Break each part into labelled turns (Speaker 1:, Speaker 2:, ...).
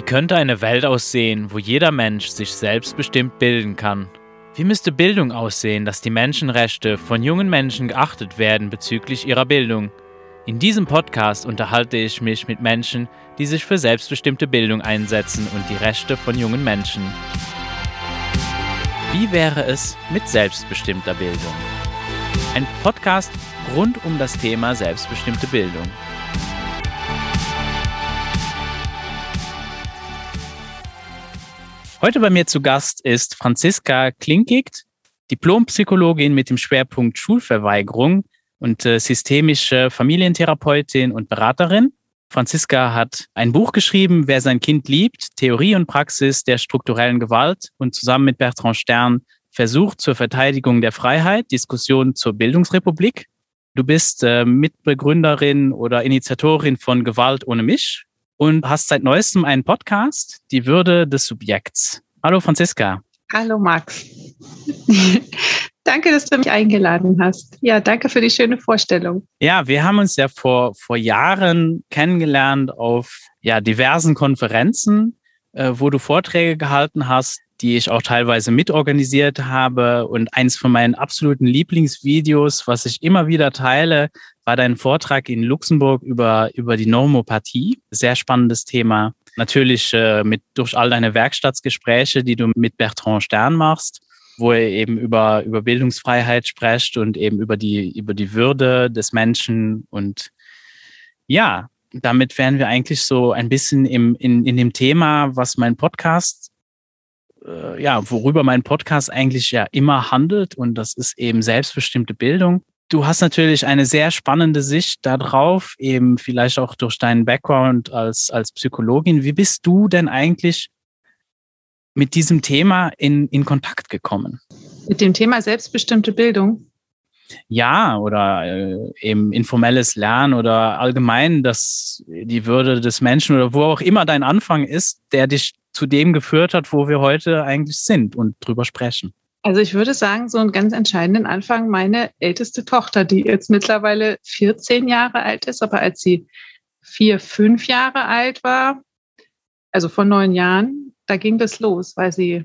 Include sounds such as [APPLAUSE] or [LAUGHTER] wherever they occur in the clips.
Speaker 1: Wie könnte eine Welt aussehen, wo jeder Mensch sich selbstbestimmt bilden kann? Wie müsste Bildung aussehen, dass die Menschenrechte von jungen Menschen geachtet werden bezüglich ihrer Bildung? In diesem Podcast unterhalte ich mich mit Menschen, die sich für selbstbestimmte Bildung einsetzen und die Rechte von jungen Menschen. Wie wäre es mit selbstbestimmter Bildung? Ein Podcast rund um das Thema selbstbestimmte Bildung. Heute bei mir zu Gast ist Franziska Klinkigt, Diplompsychologin mit dem Schwerpunkt Schulverweigerung und äh, systemische Familientherapeutin und Beraterin. Franziska hat ein Buch geschrieben, Wer sein Kind liebt, Theorie und Praxis der strukturellen Gewalt und zusammen mit Bertrand Stern Versuch zur Verteidigung der Freiheit, Diskussion zur Bildungsrepublik. Du bist äh, Mitbegründerin oder Initiatorin von Gewalt ohne mich, und hast seit neuestem einen Podcast, Die Würde des Subjekts. Hallo Franziska.
Speaker 2: Hallo Max. [LAUGHS] danke, dass du mich eingeladen hast. Ja, danke für die schöne Vorstellung.
Speaker 1: Ja, wir haben uns ja vor, vor Jahren kennengelernt auf ja, diversen Konferenzen, äh, wo du Vorträge gehalten hast die ich auch teilweise mitorganisiert habe. Und eins von meinen absoluten Lieblingsvideos, was ich immer wieder teile, war dein Vortrag in Luxemburg über, über die Normopathie. Sehr spannendes Thema. Natürlich äh, mit durch all deine Werkstattsgespräche, die du mit Bertrand Stern machst, wo er eben über, über Bildungsfreiheit spricht und eben über die, über die Würde des Menschen. Und ja, damit wären wir eigentlich so ein bisschen im, in, in dem Thema, was mein Podcast äh, ja, worüber mein Podcast eigentlich ja immer handelt und das ist eben selbstbestimmte Bildung. Du hast natürlich eine sehr spannende Sicht darauf, eben vielleicht auch durch deinen Background als, als Psychologin. Wie bist du denn eigentlich mit diesem Thema in, in Kontakt gekommen?
Speaker 2: Mit dem Thema selbstbestimmte Bildung?
Speaker 1: Ja, oder äh, eben informelles Lernen oder allgemein das, die Würde des Menschen oder wo auch immer dein Anfang ist, der dich zu dem geführt hat, wo wir heute eigentlich sind und drüber sprechen?
Speaker 2: Also ich würde sagen, so einen ganz entscheidenden Anfang meine älteste Tochter, die jetzt mittlerweile 14 Jahre alt ist, aber als sie vier, fünf Jahre alt war, also vor neun Jahren, da ging das los, weil sie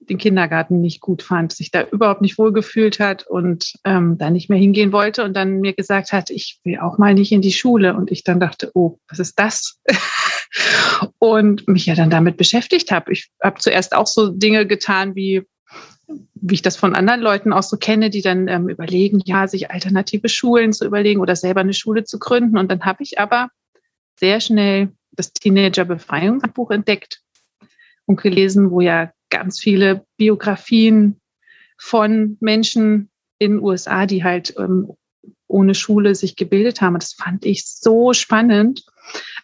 Speaker 2: den Kindergarten nicht gut fand, sich da überhaupt nicht wohlgefühlt hat und ähm, da nicht mehr hingehen wollte und dann mir gesagt hat, ich will auch mal nicht in die Schule. Und ich dann dachte, oh, was ist das? [LAUGHS] und mich ja dann damit beschäftigt habe. Ich habe zuerst auch so Dinge getan wie wie ich das von anderen Leuten auch so kenne, die dann ähm, überlegen, ja, sich alternative Schulen zu überlegen oder selber eine Schule zu gründen. Und dann habe ich aber sehr schnell das Teenager-Befreiungsbuch entdeckt und gelesen, wo ja ganz viele Biografien von Menschen in den USA, die halt ähm, ohne Schule sich gebildet haben. das fand ich so spannend.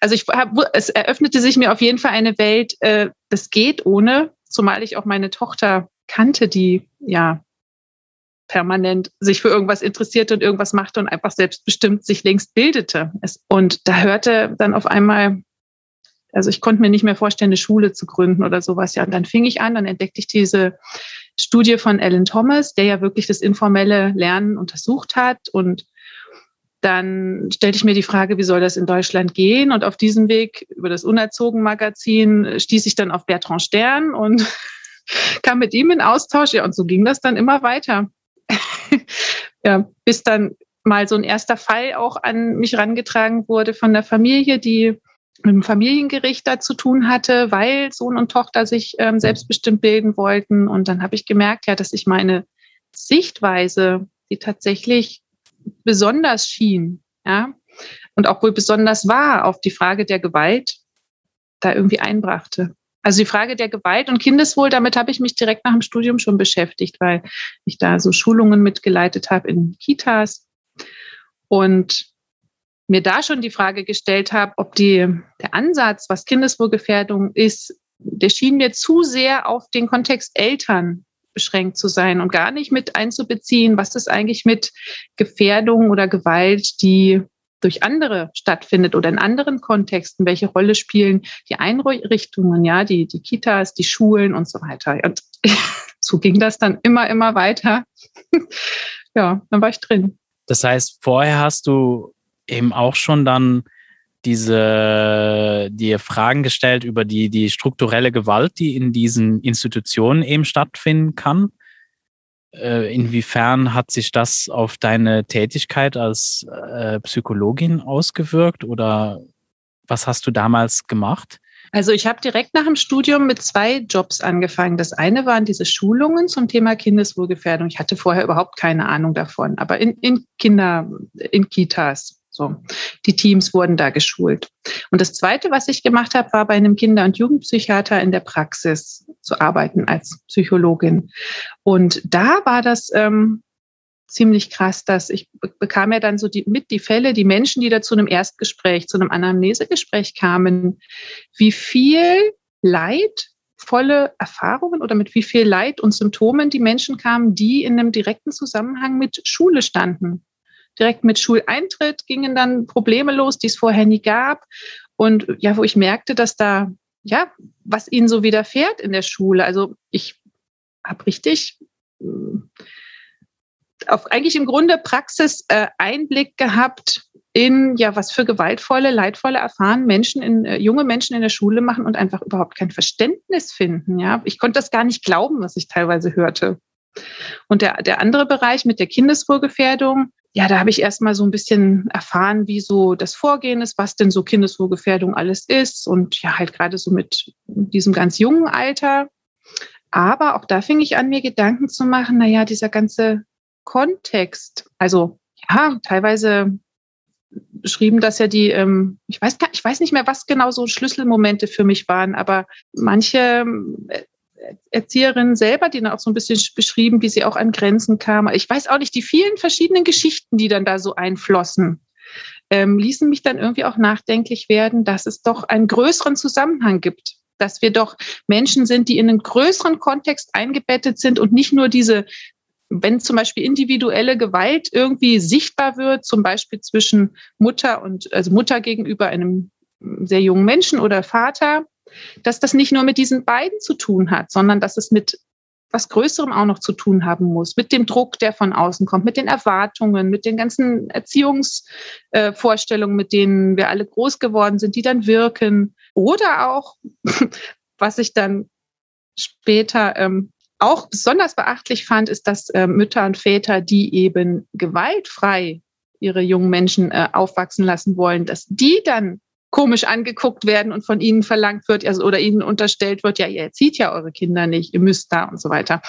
Speaker 2: Also ich hab, es eröffnete sich mir auf jeden Fall eine Welt, äh, das geht ohne, zumal ich auch meine Tochter kannte, die ja permanent sich für irgendwas interessierte und irgendwas machte und einfach selbstbestimmt sich längst bildete. Und da hörte dann auf einmal, also ich konnte mir nicht mehr vorstellen, eine Schule zu gründen oder sowas. Ja, und dann fing ich an, dann entdeckte ich diese Studie von Alan Thomas, der ja wirklich das informelle Lernen untersucht hat und dann stellte ich mir die Frage, wie soll das in Deutschland gehen? Und auf diesem Weg über das Unerzogen-Magazin stieß ich dann auf Bertrand Stern und [LAUGHS] kam mit ihm in Austausch. Ja, und so ging das dann immer weiter. [LAUGHS] ja, bis dann mal so ein erster Fall auch an mich rangetragen wurde von der Familie, die mit dem Familiengericht da zu tun hatte, weil Sohn und Tochter sich ähm, selbstbestimmt bilden wollten. Und dann habe ich gemerkt, ja, dass ich meine Sichtweise, die tatsächlich besonders schien, ja, und auch wohl besonders war auf die Frage der Gewalt, da irgendwie einbrachte. Also die Frage der Gewalt und Kindeswohl, damit habe ich mich direkt nach dem Studium schon beschäftigt, weil ich da so Schulungen mitgeleitet habe in Kitas und mir da schon die Frage gestellt habe, ob die, der Ansatz, was Kindeswohlgefährdung ist, der schien mir zu sehr auf den Kontext Eltern beschränkt zu sein und gar nicht mit einzubeziehen, was ist eigentlich mit Gefährdung oder Gewalt, die durch andere stattfindet oder in anderen Kontexten, welche Rolle spielen die Einrichtungen, ja, die, die Kitas, die Schulen und so weiter. Und [LAUGHS] so ging das dann immer, immer weiter. [LAUGHS] ja, dann war ich drin.
Speaker 1: Das heißt, vorher hast du eben auch schon dann diese dir Fragen gestellt über die, die strukturelle Gewalt, die in diesen Institutionen eben stattfinden kann. Äh, inwiefern hat sich das auf deine Tätigkeit als äh, Psychologin ausgewirkt oder was hast du damals gemacht?
Speaker 2: Also ich habe direkt nach dem Studium mit zwei Jobs angefangen. Das eine waren diese Schulungen zum Thema Kindeswohlgefährdung. Ich hatte vorher überhaupt keine Ahnung davon, aber in, in Kinder, in Kitas. So, die Teams wurden da geschult. Und das Zweite, was ich gemacht habe, war bei einem Kinder- und Jugendpsychiater in der Praxis zu arbeiten als Psychologin. Und da war das ähm, ziemlich krass, dass ich bekam ja dann so die, mit die Fälle, die Menschen, die da zu einem Erstgespräch, zu einem Anamnesegespräch kamen, wie viel leidvolle Erfahrungen oder mit wie viel Leid und Symptomen die Menschen kamen, die in einem direkten Zusammenhang mit Schule standen. Direkt mit Schuleintritt gingen dann Probleme los, die es vorher nie gab. Und ja, wo ich merkte, dass da, ja, was ihnen so widerfährt in der Schule. Also ich habe richtig auf eigentlich im Grunde Praxis äh, Einblick gehabt in ja was für gewaltvolle, leidvolle erfahren Menschen in äh, junge Menschen in der Schule machen und einfach überhaupt kein Verständnis finden. Ja, ich konnte das gar nicht glauben, was ich teilweise hörte. Und der, der andere Bereich mit der Kindeswohlgefährdung, ja, da habe ich erstmal so ein bisschen erfahren, wie so das Vorgehen ist, was denn so Kindeswohlgefährdung alles ist und ja, halt gerade so mit diesem ganz jungen Alter. Aber auch da fing ich an, mir Gedanken zu machen, naja, dieser ganze Kontext, also ja, teilweise beschrieben das ja die, ähm, ich weiß ich weiß nicht mehr, was genau so Schlüsselmomente für mich waren, aber manche Erzieherinnen selber, die dann auch so ein bisschen beschrieben, wie sie auch an Grenzen kamen. Ich weiß auch nicht, die vielen verschiedenen Geschichten, die dann da so einflossen, ähm, ließen mich dann irgendwie auch nachdenklich werden, dass es doch einen größeren Zusammenhang gibt dass wir doch Menschen sind, die in einen größeren Kontext eingebettet sind und nicht nur diese wenn zum Beispiel individuelle Gewalt irgendwie sichtbar wird, zum Beispiel zwischen Mutter und, also Mutter gegenüber einem sehr jungen Menschen oder Vater, dass das nicht nur mit diesen beiden zu tun hat, sondern dass es mit was Größerem auch noch zu tun haben muss, mit dem Druck, der von außen kommt, mit den Erwartungen, mit den ganzen Erziehungsvorstellungen, mit denen wir alle groß geworden sind, die dann wirken. Oder auch, [LAUGHS] was ich dann später ähm, auch besonders beachtlich fand, ist, dass äh, Mütter und Väter, die eben gewaltfrei ihre jungen Menschen äh, aufwachsen lassen wollen, dass die dann komisch angeguckt werden und von ihnen verlangt wird, also oder ihnen unterstellt wird, ja, ihr erzieht ja eure Kinder nicht, ihr müsst da und so weiter.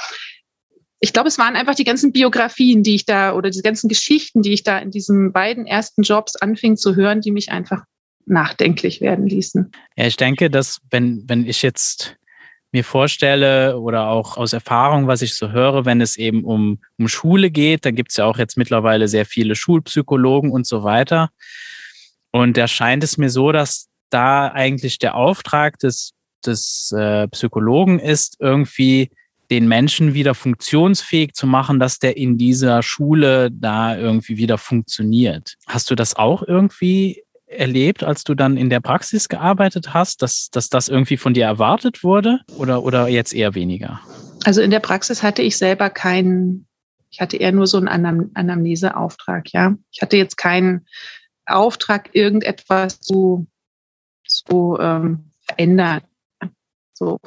Speaker 2: Ich glaube, es waren einfach die ganzen Biografien, die ich da oder die ganzen Geschichten, die ich da in diesen beiden ersten Jobs anfing zu hören, die mich einfach nachdenklich werden ließen.
Speaker 1: Ja, ich denke, dass wenn, wenn ich jetzt mir vorstelle oder auch aus Erfahrung, was ich so höre, wenn es eben um, um Schule geht, da gibt es ja auch jetzt mittlerweile sehr viele Schulpsychologen und so weiter. Und da scheint es mir so, dass da eigentlich der Auftrag des, des äh, Psychologen ist, irgendwie den Menschen wieder funktionsfähig zu machen, dass der in dieser Schule da irgendwie wieder funktioniert. Hast du das auch irgendwie erlebt, als du dann in der Praxis gearbeitet hast, dass, dass das irgendwie von dir erwartet wurde oder, oder jetzt eher weniger?
Speaker 2: Also in der Praxis hatte ich selber keinen, ich hatte eher nur so einen Anam Anamneseauftrag, ja. Ich hatte jetzt keinen Auftrag, irgendetwas zu, zu ähm, verändern. So.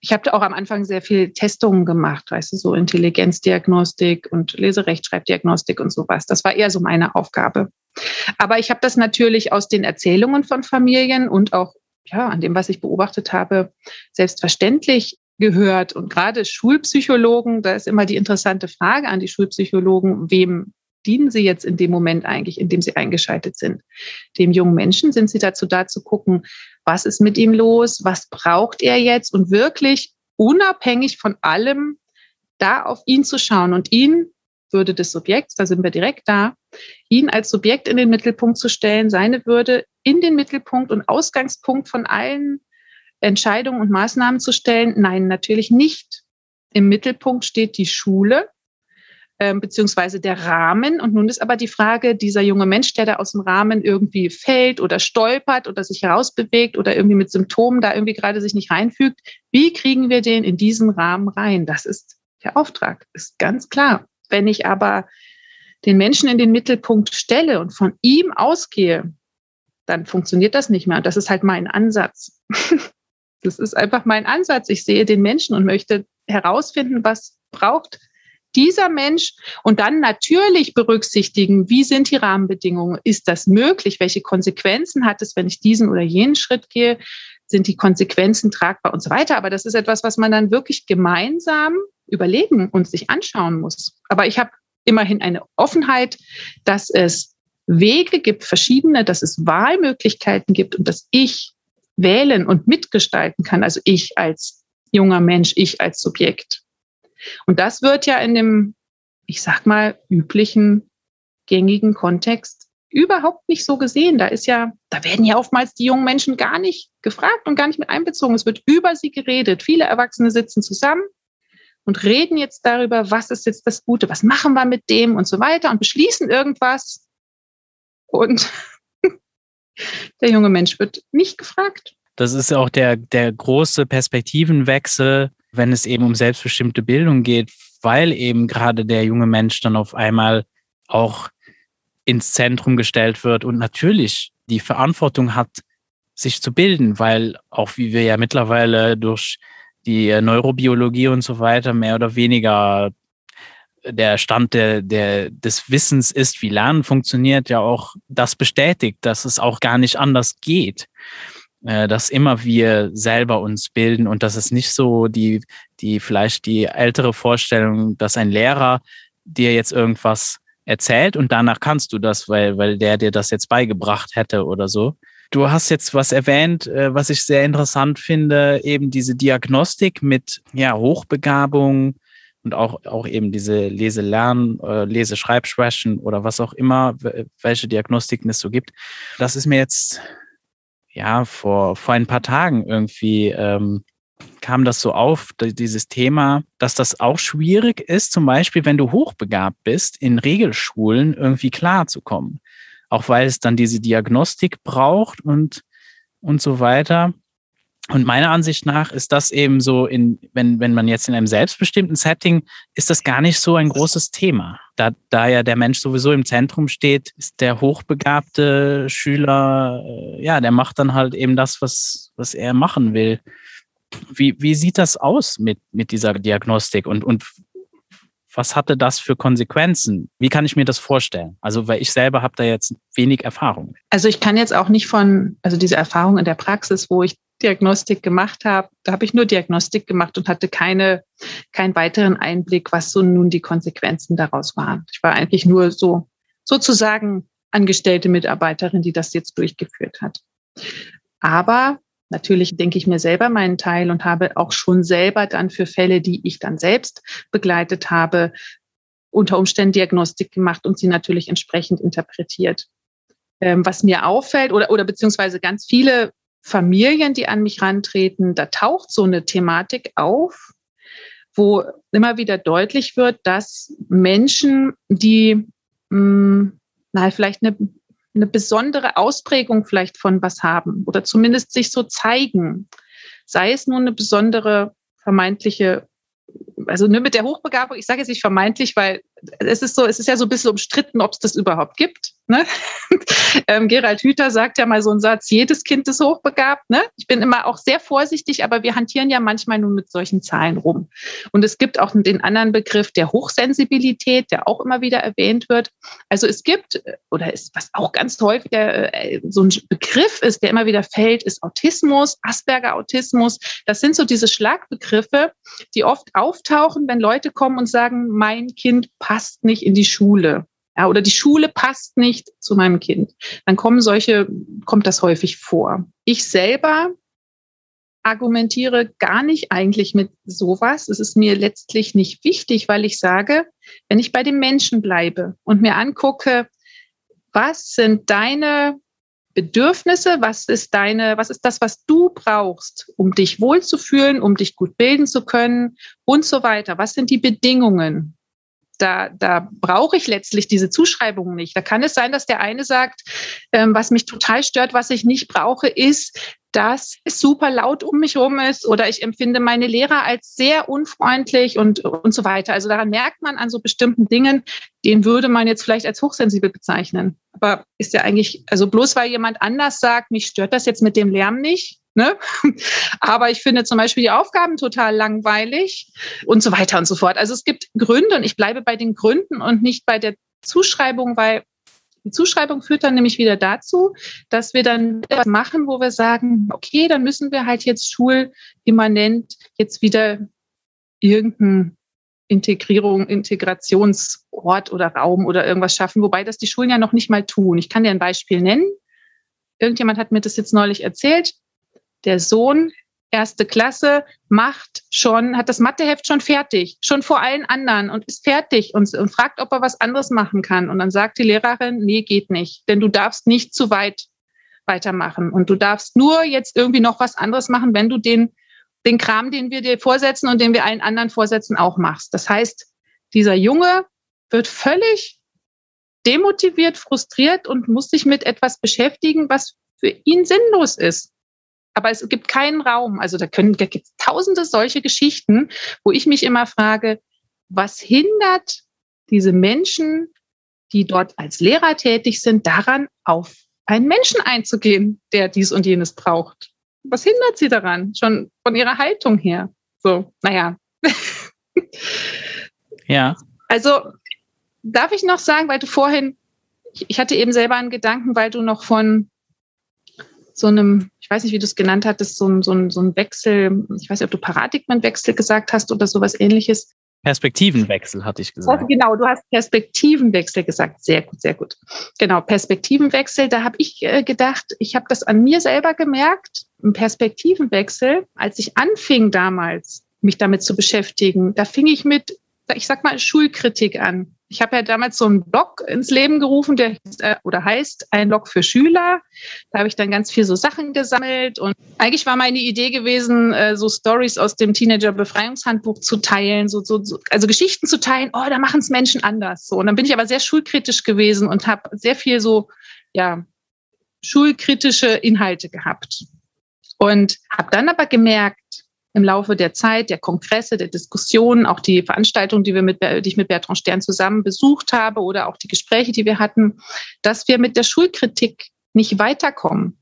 Speaker 2: Ich habe auch am Anfang sehr viel Testungen gemacht, weißt du, so Intelligenzdiagnostik und Leserechtschreibdiagnostik und sowas. Das war eher so meine Aufgabe. Aber ich habe das natürlich aus den Erzählungen von Familien und auch ja, an dem, was ich beobachtet habe, selbstverständlich gehört. Und gerade Schulpsychologen, da ist immer die interessante Frage an die Schulpsychologen, wem dienen sie jetzt in dem Moment eigentlich, in dem sie eingeschaltet sind? Dem jungen Menschen sind sie dazu da zu gucken, was ist mit ihm los, was braucht er jetzt und wirklich unabhängig von allem da auf ihn zu schauen und ihn würde des Subjekts, da sind wir direkt da, ihn als Subjekt in den Mittelpunkt zu stellen, seine Würde in den Mittelpunkt und Ausgangspunkt von allen Entscheidungen und Maßnahmen zu stellen? Nein, natürlich nicht. Im Mittelpunkt steht die Schule äh, beziehungsweise der Rahmen. Und nun ist aber die Frage, dieser junge Mensch, der da aus dem Rahmen irgendwie fällt oder stolpert oder sich herausbewegt oder irgendwie mit Symptomen da irgendwie gerade sich nicht reinfügt, wie kriegen wir den in diesen Rahmen rein? Das ist der Auftrag, ist ganz klar. Wenn ich aber den Menschen in den Mittelpunkt stelle und von ihm ausgehe, dann funktioniert das nicht mehr. Und das ist halt mein Ansatz. [LAUGHS] das ist einfach mein Ansatz. Ich sehe den Menschen und möchte herausfinden, was braucht dieser Mensch und dann natürlich berücksichtigen, wie sind die Rahmenbedingungen? Ist das möglich? Welche Konsequenzen hat es, wenn ich diesen oder jenen Schritt gehe? Sind die Konsequenzen tragbar und so weiter? Aber das ist etwas, was man dann wirklich gemeinsam überlegen und sich anschauen muss. Aber ich habe immerhin eine Offenheit, dass es Wege gibt, verschiedene, dass es Wahlmöglichkeiten gibt und dass ich wählen und mitgestalten kann. Also ich als junger Mensch, ich als Subjekt. Und das wird ja in dem, ich sag mal, üblichen, gängigen Kontext überhaupt nicht so gesehen. Da ist ja, da werden ja oftmals die jungen Menschen gar nicht gefragt und gar nicht mit einbezogen. Es wird über sie geredet. Viele Erwachsene sitzen zusammen und reden jetzt darüber, was ist jetzt das Gute, was machen wir mit dem und so weiter und beschließen irgendwas. Und [LAUGHS] der junge Mensch wird nicht gefragt.
Speaker 1: Das ist auch der, der große Perspektivenwechsel, wenn es eben um selbstbestimmte Bildung geht, weil eben gerade der junge Mensch dann auf einmal auch ins Zentrum gestellt wird und natürlich die Verantwortung hat, sich zu bilden, weil auch wie wir ja mittlerweile durch die Neurobiologie und so weiter mehr oder weniger der Stand der, der, des Wissens ist, wie Lernen funktioniert, ja auch das bestätigt, dass es auch gar nicht anders geht. Äh, dass immer wir selber uns bilden und dass es nicht so die, die vielleicht die ältere Vorstellung, dass ein Lehrer dir jetzt irgendwas erzählt und danach kannst du das, weil, weil der dir das jetzt beigebracht hätte oder so. Du hast jetzt was erwähnt, äh, was ich sehr interessant finde, eben diese Diagnostik mit ja, Hochbegabung, und auch, auch eben diese Lese-Lern, äh, Lese-Schreibschwächen oder was auch immer, welche Diagnostiken es so gibt. Das ist mir jetzt ja vor, vor ein paar Tagen irgendwie ähm, kam das so auf, dieses Thema, dass das auch schwierig ist, zum Beispiel, wenn du hochbegabt bist, in Regelschulen irgendwie klarzukommen. Auch weil es dann diese Diagnostik braucht und, und so weiter. Und meiner Ansicht nach ist das eben so, in, wenn, wenn man jetzt in einem selbstbestimmten Setting, ist das gar nicht so ein großes Thema. Da, da ja der Mensch sowieso im Zentrum steht, ist der hochbegabte Schüler, äh, ja, der macht dann halt eben das, was, was er machen will. Wie, wie sieht das aus mit, mit dieser Diagnostik und, und was hatte das für Konsequenzen? Wie kann ich mir das vorstellen? Also, weil ich selber habe da jetzt wenig Erfahrung.
Speaker 2: Also ich kann jetzt auch nicht von, also diese Erfahrung in der Praxis, wo ich Diagnostik gemacht habe, da habe ich nur Diagnostik gemacht und hatte keine, keinen weiteren Einblick, was so nun die Konsequenzen daraus waren. Ich war eigentlich nur so sozusagen angestellte Mitarbeiterin, die das jetzt durchgeführt hat. Aber natürlich denke ich mir selber meinen Teil und habe auch schon selber dann für Fälle, die ich dann selbst begleitet habe, unter Umständen Diagnostik gemacht und sie natürlich entsprechend interpretiert. Ähm, was mir auffällt oder, oder beziehungsweise ganz viele Familien, die an mich rantreten, da taucht so eine Thematik auf, wo immer wieder deutlich wird, dass Menschen, die mh, hm, na, vielleicht eine, eine besondere Ausprägung vielleicht von was haben oder zumindest sich so zeigen, sei es nun eine besondere vermeintliche also nur mit der Hochbegabung, ich sage jetzt nicht vermeintlich, weil es ist so, es ist ja so ein bisschen umstritten, ob es das überhaupt gibt. Ne? [LAUGHS] ähm, Gerald Hüther sagt ja mal so einen Satz, jedes Kind ist hochbegabt. Ne? Ich bin immer auch sehr vorsichtig, aber wir hantieren ja manchmal nur mit solchen Zahlen rum. Und es gibt auch den anderen Begriff der Hochsensibilität, der auch immer wieder erwähnt wird. Also es gibt, oder ist, was auch ganz häufig äh, so ein Begriff ist, der immer wieder fällt, ist Autismus, Asperger-Autismus. Das sind so diese Schlagbegriffe, die oft auftauchen, wenn Leute kommen und sagen, mein Kind passt nicht in die Schule. Ja, oder die Schule passt nicht zu meinem Kind. Dann kommen solche, kommt das häufig vor. Ich selber argumentiere gar nicht eigentlich mit sowas. Es ist mir letztlich nicht wichtig, weil ich sage, wenn ich bei dem Menschen bleibe und mir angucke, was sind deine Bedürfnisse, was ist deine, was ist das, was du brauchst, um dich wohlzufühlen, um dich gut bilden zu können und so weiter. Was sind die Bedingungen? Da, da brauche ich letztlich diese Zuschreibungen nicht. Da kann es sein, dass der eine sagt, ähm, was mich total stört, was ich nicht brauche, ist, dass es super laut um mich herum ist oder ich empfinde meine Lehrer als sehr unfreundlich und, und so weiter. Also daran merkt man an so bestimmten Dingen, den würde man jetzt vielleicht als hochsensibel bezeichnen. Aber ist ja eigentlich, also bloß weil jemand anders sagt, mich stört das jetzt mit dem Lärm nicht, Ne? [LAUGHS] Aber ich finde zum Beispiel die Aufgaben total langweilig und so weiter und so fort. Also es gibt Gründe und ich bleibe bei den Gründen und nicht bei der Zuschreibung, weil die Zuschreibung führt dann nämlich wieder dazu, dass wir dann etwas machen, wo wir sagen, okay, dann müssen wir halt jetzt schulimmanent jetzt wieder irgendeinen Integrierung, Integrationsort oder Raum oder irgendwas schaffen, wobei das die Schulen ja noch nicht mal tun. Ich kann dir ein Beispiel nennen. Irgendjemand hat mir das jetzt neulich erzählt. Der Sohn erste Klasse macht schon, hat das Matheheft schon fertig, schon vor allen anderen und ist fertig und, und fragt, ob er was anderes machen kann. Und dann sagt die Lehrerin, nee, geht nicht, denn du darfst nicht zu weit weitermachen und du darfst nur jetzt irgendwie noch was anderes machen, wenn du den, den Kram, den wir dir vorsetzen und den wir allen anderen vorsetzen, auch machst. Das heißt, dieser Junge wird völlig demotiviert, frustriert und muss sich mit etwas beschäftigen, was für ihn sinnlos ist aber es gibt keinen Raum. Also da können, da gibt es tausende solche Geschichten, wo ich mich immer frage, was hindert diese Menschen, die dort als Lehrer tätig sind, daran, auf einen Menschen einzugehen, der dies und jenes braucht? Was hindert sie daran? Schon von ihrer Haltung her. So, naja. [LAUGHS]
Speaker 1: ja.
Speaker 2: Also darf ich noch sagen, weil du vorhin, ich hatte eben selber einen Gedanken, weil du noch von so einem, ich weiß nicht, wie du es genannt hattest, so ein, so, ein, so ein Wechsel, ich weiß nicht, ob du Paradigmenwechsel gesagt hast oder sowas ähnliches.
Speaker 1: Perspektivenwechsel hatte ich gesagt.
Speaker 2: Genau, du hast Perspektivenwechsel gesagt. Sehr gut, sehr gut. Genau, Perspektivenwechsel, da habe ich äh, gedacht, ich habe das an mir selber gemerkt, ein Perspektivenwechsel, als ich anfing damals, mich damit zu beschäftigen, da fing ich mit, ich sag mal, Schulkritik an ich habe ja damals so einen Blog ins Leben gerufen, der äh, oder heißt ein Blog für Schüler. Da habe ich dann ganz viel so Sachen gesammelt und eigentlich war meine Idee gewesen, äh, so Stories aus dem Teenager Befreiungshandbuch zu teilen, so, so, so also Geschichten zu teilen. Oh, da machen es Menschen anders. So und dann bin ich aber sehr schulkritisch gewesen und habe sehr viel so ja schulkritische Inhalte gehabt und habe dann aber gemerkt, im Laufe der Zeit, der Kongresse, der Diskussionen, auch die Veranstaltungen, die wir mit, die ich mit Bertrand Stern zusammen besucht habe oder auch die Gespräche, die wir hatten, dass wir mit der Schulkritik nicht weiterkommen.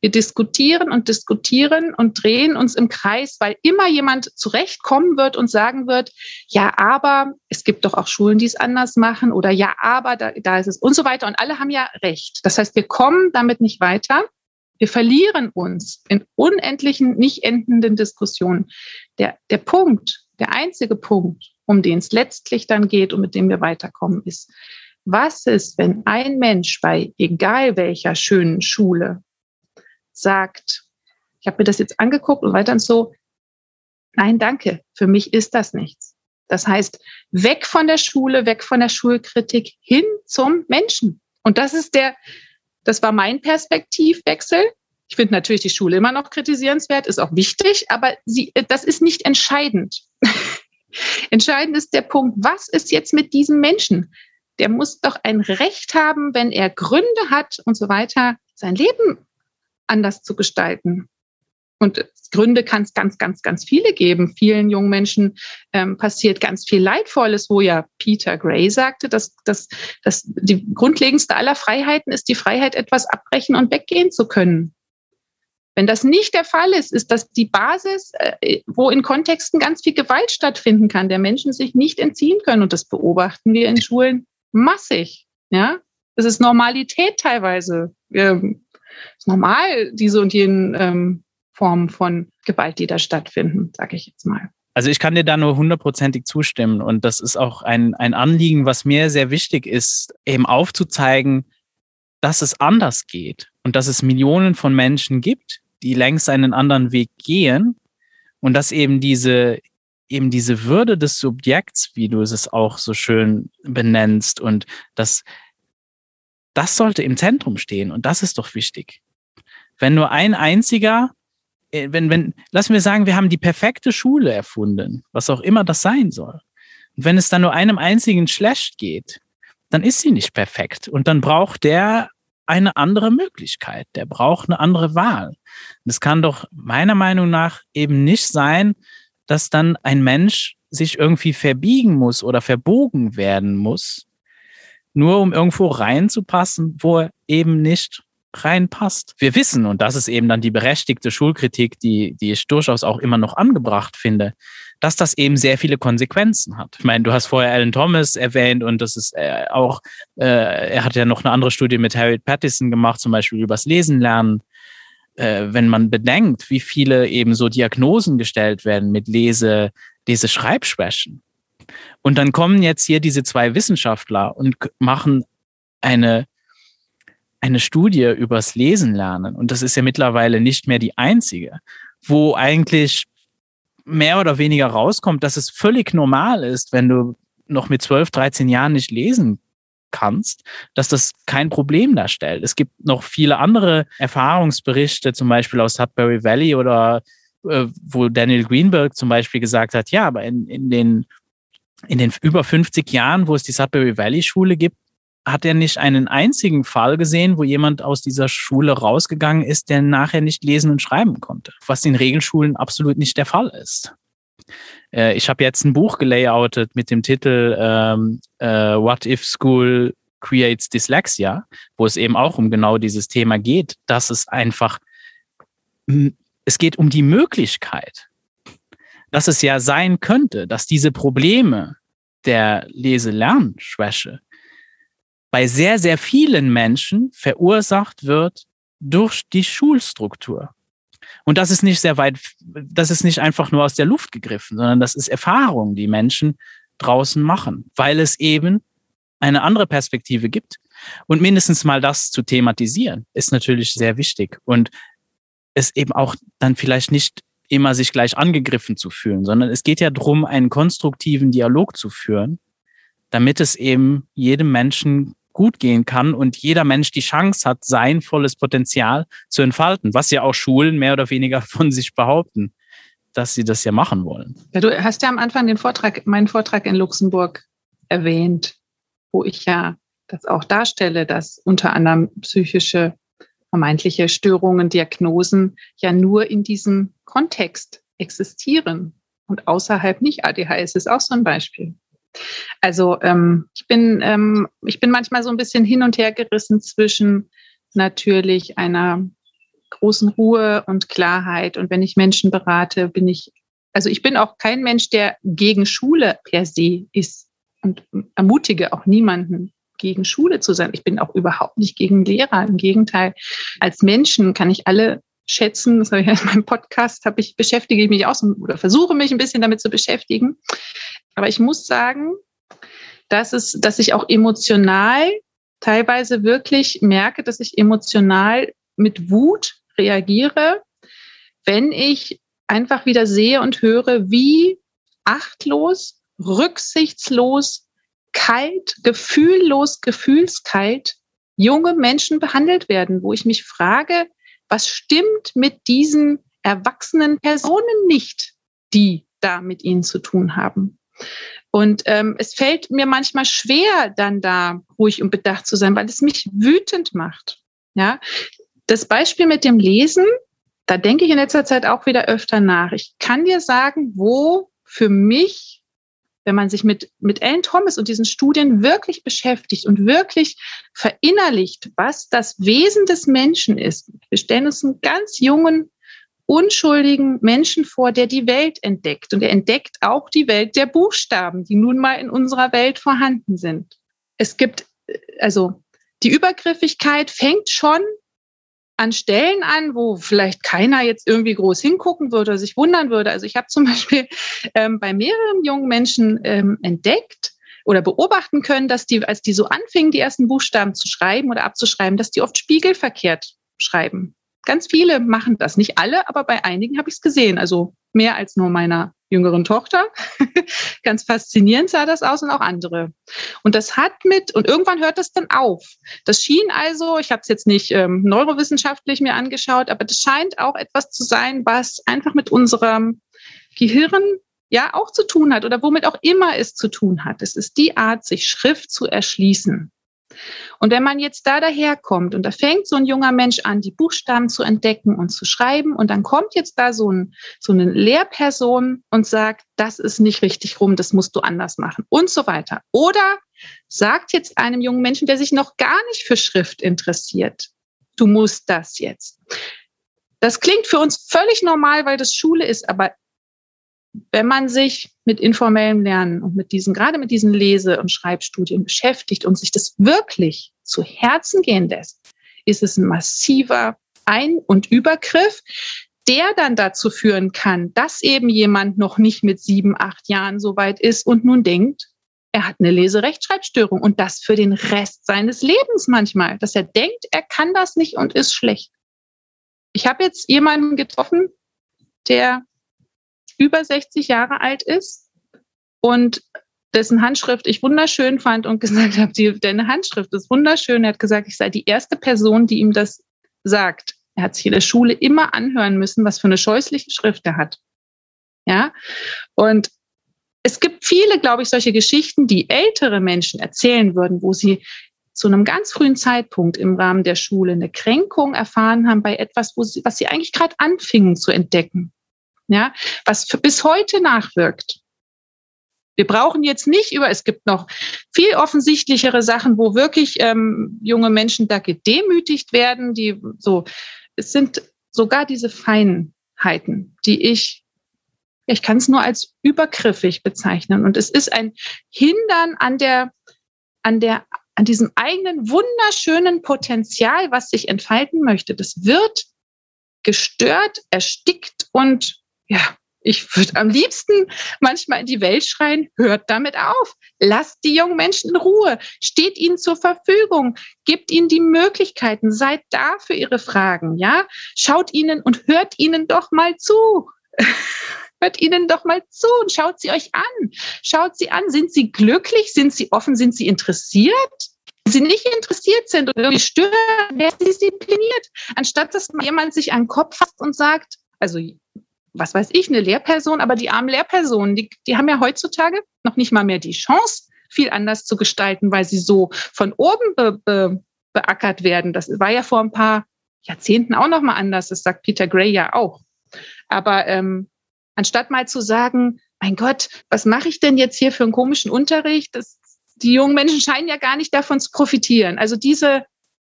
Speaker 2: Wir diskutieren und diskutieren und drehen uns im Kreis, weil immer jemand zurechtkommen wird und sagen wird, ja, aber es gibt doch auch Schulen, die es anders machen oder ja, aber da, da ist es und so weiter. Und alle haben ja recht. Das heißt, wir kommen damit nicht weiter. Wir verlieren uns in unendlichen, nicht endenden Diskussionen. Der, der Punkt, der einzige Punkt, um den es letztlich dann geht und mit dem wir weiterkommen, ist, was ist, wenn ein Mensch bei egal welcher schönen Schule sagt, ich habe mir das jetzt angeguckt und weiter und so, nein, danke, für mich ist das nichts. Das heißt, weg von der Schule, weg von der Schulkritik hin zum Menschen. Und das ist der, das war mein Perspektivwechsel. Ich finde natürlich die Schule immer noch kritisierenswert, ist auch wichtig, aber sie, das ist nicht entscheidend. [LAUGHS] entscheidend ist der Punkt, was ist jetzt mit diesem Menschen? Der muss doch ein Recht haben, wenn er Gründe hat und so weiter, sein Leben anders zu gestalten. Und Gründe kann es ganz, ganz, ganz viele geben. Vielen jungen Menschen ähm, passiert ganz viel Leidvolles, wo ja Peter Gray sagte, dass, dass, dass die grundlegendste aller Freiheiten ist die Freiheit, etwas abbrechen und weggehen zu können. Wenn das nicht der Fall ist, ist das die Basis, äh, wo in Kontexten ganz viel Gewalt stattfinden kann, der Menschen sich nicht entziehen können. Und das beobachten wir in Schulen massig. Ja, es ist Normalität teilweise. Ähm, ist normal, diese und jenen ähm, Formen von Gewalt, die da stattfinden, sage ich jetzt mal.
Speaker 1: Also ich kann dir da nur hundertprozentig zustimmen. Und das ist auch ein, ein Anliegen, was mir sehr wichtig ist, eben aufzuzeigen, dass es anders geht und dass es Millionen von Menschen gibt, die längst einen anderen Weg gehen und dass eben diese eben diese Würde des Subjekts, wie du es auch so schön benennst und das das sollte im Zentrum stehen und das ist doch wichtig. Wenn nur ein einziger wenn, wenn, lass mir sagen, wir haben die perfekte Schule erfunden, was auch immer das sein soll. Und wenn es dann nur einem einzigen schlecht geht, dann ist sie nicht perfekt. Und dann braucht der eine andere Möglichkeit, der braucht eine andere Wahl. Es kann doch meiner Meinung nach eben nicht sein, dass dann ein Mensch sich irgendwie verbiegen muss oder verbogen werden muss, nur um irgendwo reinzupassen, wo er eben nicht reinpasst. Wir wissen, und das ist eben dann die berechtigte Schulkritik, die, die ich durchaus auch immer noch angebracht finde, dass das eben sehr viele Konsequenzen hat. Ich meine, du hast vorher Alan Thomas erwähnt und das ist äh, auch, äh, er hat ja noch eine andere Studie mit Harriet Pattison gemacht, zum Beispiel übers Lesen lernen. Äh, wenn man bedenkt, wie viele eben so Diagnosen gestellt werden mit Lese, Lese-Schreibschwächen. Und dann kommen jetzt hier diese zwei Wissenschaftler und machen eine eine Studie übers Lesen lernen. Und das ist ja mittlerweile nicht mehr die einzige, wo eigentlich mehr oder weniger rauskommt, dass es völlig normal ist, wenn du noch mit 12, 13 Jahren nicht lesen kannst, dass das kein Problem darstellt. Es gibt noch viele andere Erfahrungsberichte, zum Beispiel aus Sudbury Valley oder äh, wo Daniel Greenberg zum Beispiel gesagt hat, ja, aber in, in den in den über 50 Jahren, wo es die Sudbury Valley Schule gibt, hat er nicht einen einzigen Fall gesehen, wo jemand aus dieser Schule rausgegangen ist, der nachher nicht lesen und schreiben konnte, was in Regelschulen absolut nicht der Fall ist. Äh, ich habe jetzt ein Buch gelayoutet mit dem Titel ähm, äh, What if School creates Dyslexia, wo es eben auch um genau dieses Thema geht, dass es einfach, es geht um die Möglichkeit, dass es ja sein könnte, dass diese Probleme der Lese-Lernschwäche bei sehr, sehr vielen Menschen verursacht wird durch die Schulstruktur. Und das ist nicht sehr weit, das ist nicht einfach nur aus der Luft gegriffen, sondern das ist Erfahrung, die Menschen draußen machen, weil es eben eine andere Perspektive gibt. Und mindestens mal das zu thematisieren, ist natürlich sehr wichtig. Und es eben auch dann vielleicht nicht immer sich gleich angegriffen zu fühlen, sondern es geht ja darum, einen konstruktiven Dialog zu führen, damit es eben jedem Menschen gut gehen kann und jeder Mensch die Chance hat, sein volles Potenzial zu entfalten, was ja auch Schulen mehr oder weniger [LAUGHS] von sich behaupten, dass sie das ja machen wollen.
Speaker 2: Ja, du hast ja am Anfang den Vortrag, meinen Vortrag in Luxemburg erwähnt, wo ich ja das auch darstelle, dass unter anderem psychische vermeintliche Störungen, Diagnosen ja nur in diesem Kontext existieren und außerhalb nicht. ADHS ist auch so ein Beispiel. Also ähm, ich, bin, ähm, ich bin manchmal so ein bisschen hin und her gerissen zwischen natürlich einer großen Ruhe und Klarheit. Und wenn ich Menschen berate, bin ich, also ich bin auch kein Mensch, der gegen Schule per se ist und ermutige auch niemanden gegen Schule zu sein. Ich bin auch überhaupt nicht gegen Lehrer. Im Gegenteil, als Menschen kann ich alle schätzen. Das habe ich in meinem Podcast, habe ich, beschäftige ich mich auch so, oder versuche mich ein bisschen damit zu beschäftigen. Aber ich muss sagen, dass es, dass ich auch emotional teilweise wirklich merke, dass ich emotional mit Wut reagiere, wenn ich einfach wieder sehe und höre, wie achtlos, rücksichtslos, kalt, gefühllos, gefühlskalt junge Menschen behandelt werden, wo ich mich frage, was stimmt mit diesen erwachsenen Personen nicht, die da mit ihnen zu tun haben. Und ähm, es fällt mir manchmal schwer, dann da ruhig und bedacht zu sein, weil es mich wütend macht. Ja, das Beispiel mit dem Lesen, da denke ich in letzter Zeit auch wieder öfter nach. Ich kann dir sagen, wo für mich, wenn man sich mit, mit Ellen Thomas und diesen Studien wirklich beschäftigt und wirklich verinnerlicht, was das Wesen des Menschen ist. Wir stellen uns einen ganz jungen unschuldigen Menschen vor, der die Welt entdeckt. Und er entdeckt auch die Welt der Buchstaben, die nun mal in unserer Welt vorhanden sind. Es gibt, also die Übergriffigkeit fängt schon an Stellen an, wo vielleicht keiner jetzt irgendwie groß hingucken würde oder sich wundern würde. Also ich habe zum [LAUGHS] Beispiel ähm, bei mehreren jungen Menschen ähm, entdeckt oder beobachten können, dass die, als die so anfingen, die ersten Buchstaben zu schreiben oder abzuschreiben, dass die oft spiegelverkehrt schreiben. Ganz viele machen das, nicht alle, aber bei einigen habe ich es gesehen. Also mehr als nur meiner jüngeren Tochter. [LAUGHS] Ganz faszinierend sah das aus und auch andere. Und das hat mit, und irgendwann hört das dann auf. Das schien also, ich habe es jetzt nicht ähm, neurowissenschaftlich mir angeschaut, aber das scheint auch etwas zu sein, was einfach mit unserem Gehirn ja auch zu tun hat oder womit auch immer es zu tun hat. Es ist die Art, sich Schrift zu erschließen. Und wenn man jetzt da daherkommt und da fängt so ein junger Mensch an, die Buchstaben zu entdecken und zu schreiben und dann kommt jetzt da so, ein, so eine Lehrperson und sagt, das ist nicht richtig rum, das musst du anders machen und so weiter. Oder sagt jetzt einem jungen Menschen, der sich noch gar nicht für Schrift interessiert, du musst das jetzt. Das klingt für uns völlig normal, weil das Schule ist, aber wenn man sich mit informellem Lernen und mit diesen, gerade mit diesen Lese- und Schreibstudien beschäftigt und sich das wirklich zu Herzen gehen lässt, ist es ein massiver Ein- und Übergriff, der dann dazu führen kann, dass eben jemand noch nicht mit sieben, acht Jahren so weit ist und nun denkt, er hat eine Leserechtschreibstörung und das für den Rest seines Lebens manchmal, dass er denkt, er kann das nicht und ist schlecht. Ich habe jetzt jemanden getroffen, der über 60 Jahre alt ist und dessen Handschrift ich wunderschön fand und [LAUGHS] gesagt habe, die, deine Handschrift ist wunderschön. Er hat gesagt, ich sei die erste Person, die ihm das sagt. Er hat sich in der Schule immer anhören müssen, was für eine scheußliche Schrift er hat. Ja, und es gibt viele, glaube ich, solche Geschichten, die ältere Menschen erzählen würden, wo sie zu einem ganz frühen Zeitpunkt im Rahmen der Schule eine Kränkung erfahren haben bei etwas, wo sie, was sie eigentlich gerade anfingen zu entdecken ja, was bis heute nachwirkt. Wir brauchen jetzt nicht über, es gibt noch viel offensichtlichere Sachen, wo wirklich ähm, junge Menschen da gedemütigt werden, die so, es sind sogar diese Feinheiten, die ich, ich kann es nur als übergriffig bezeichnen. Und es ist ein Hindern an der, an der, an diesem eigenen wunderschönen Potenzial, was sich entfalten möchte. Das wird gestört, erstickt und ja, ich würde am liebsten manchmal in die Welt schreien, hört damit auf. Lasst die jungen Menschen in Ruhe. Steht ihnen zur Verfügung. Gebt ihnen die Möglichkeiten. Seid da für ihre Fragen. Ja, schaut ihnen und hört ihnen doch mal zu. [LAUGHS] hört ihnen doch mal zu und schaut sie euch an. Schaut sie an. Sind sie glücklich? Sind sie offen? Sind sie interessiert? Sie nicht interessiert sind oder irgendwie stören, sie diszipliniert. Anstatt dass jemand sich an den Kopf fasst und sagt, also was weiß ich, eine Lehrperson, aber die armen Lehrpersonen, die, die haben ja heutzutage noch nicht mal mehr die Chance, viel anders zu gestalten, weil sie so von oben be, be, beackert werden. Das war ja vor ein paar Jahrzehnten auch noch mal anders. Das sagt Peter Gray ja auch. Aber ähm, anstatt mal zu sagen, mein Gott, was mache ich denn jetzt hier für einen komischen Unterricht? Das, die jungen Menschen scheinen ja gar nicht davon zu profitieren. Also diese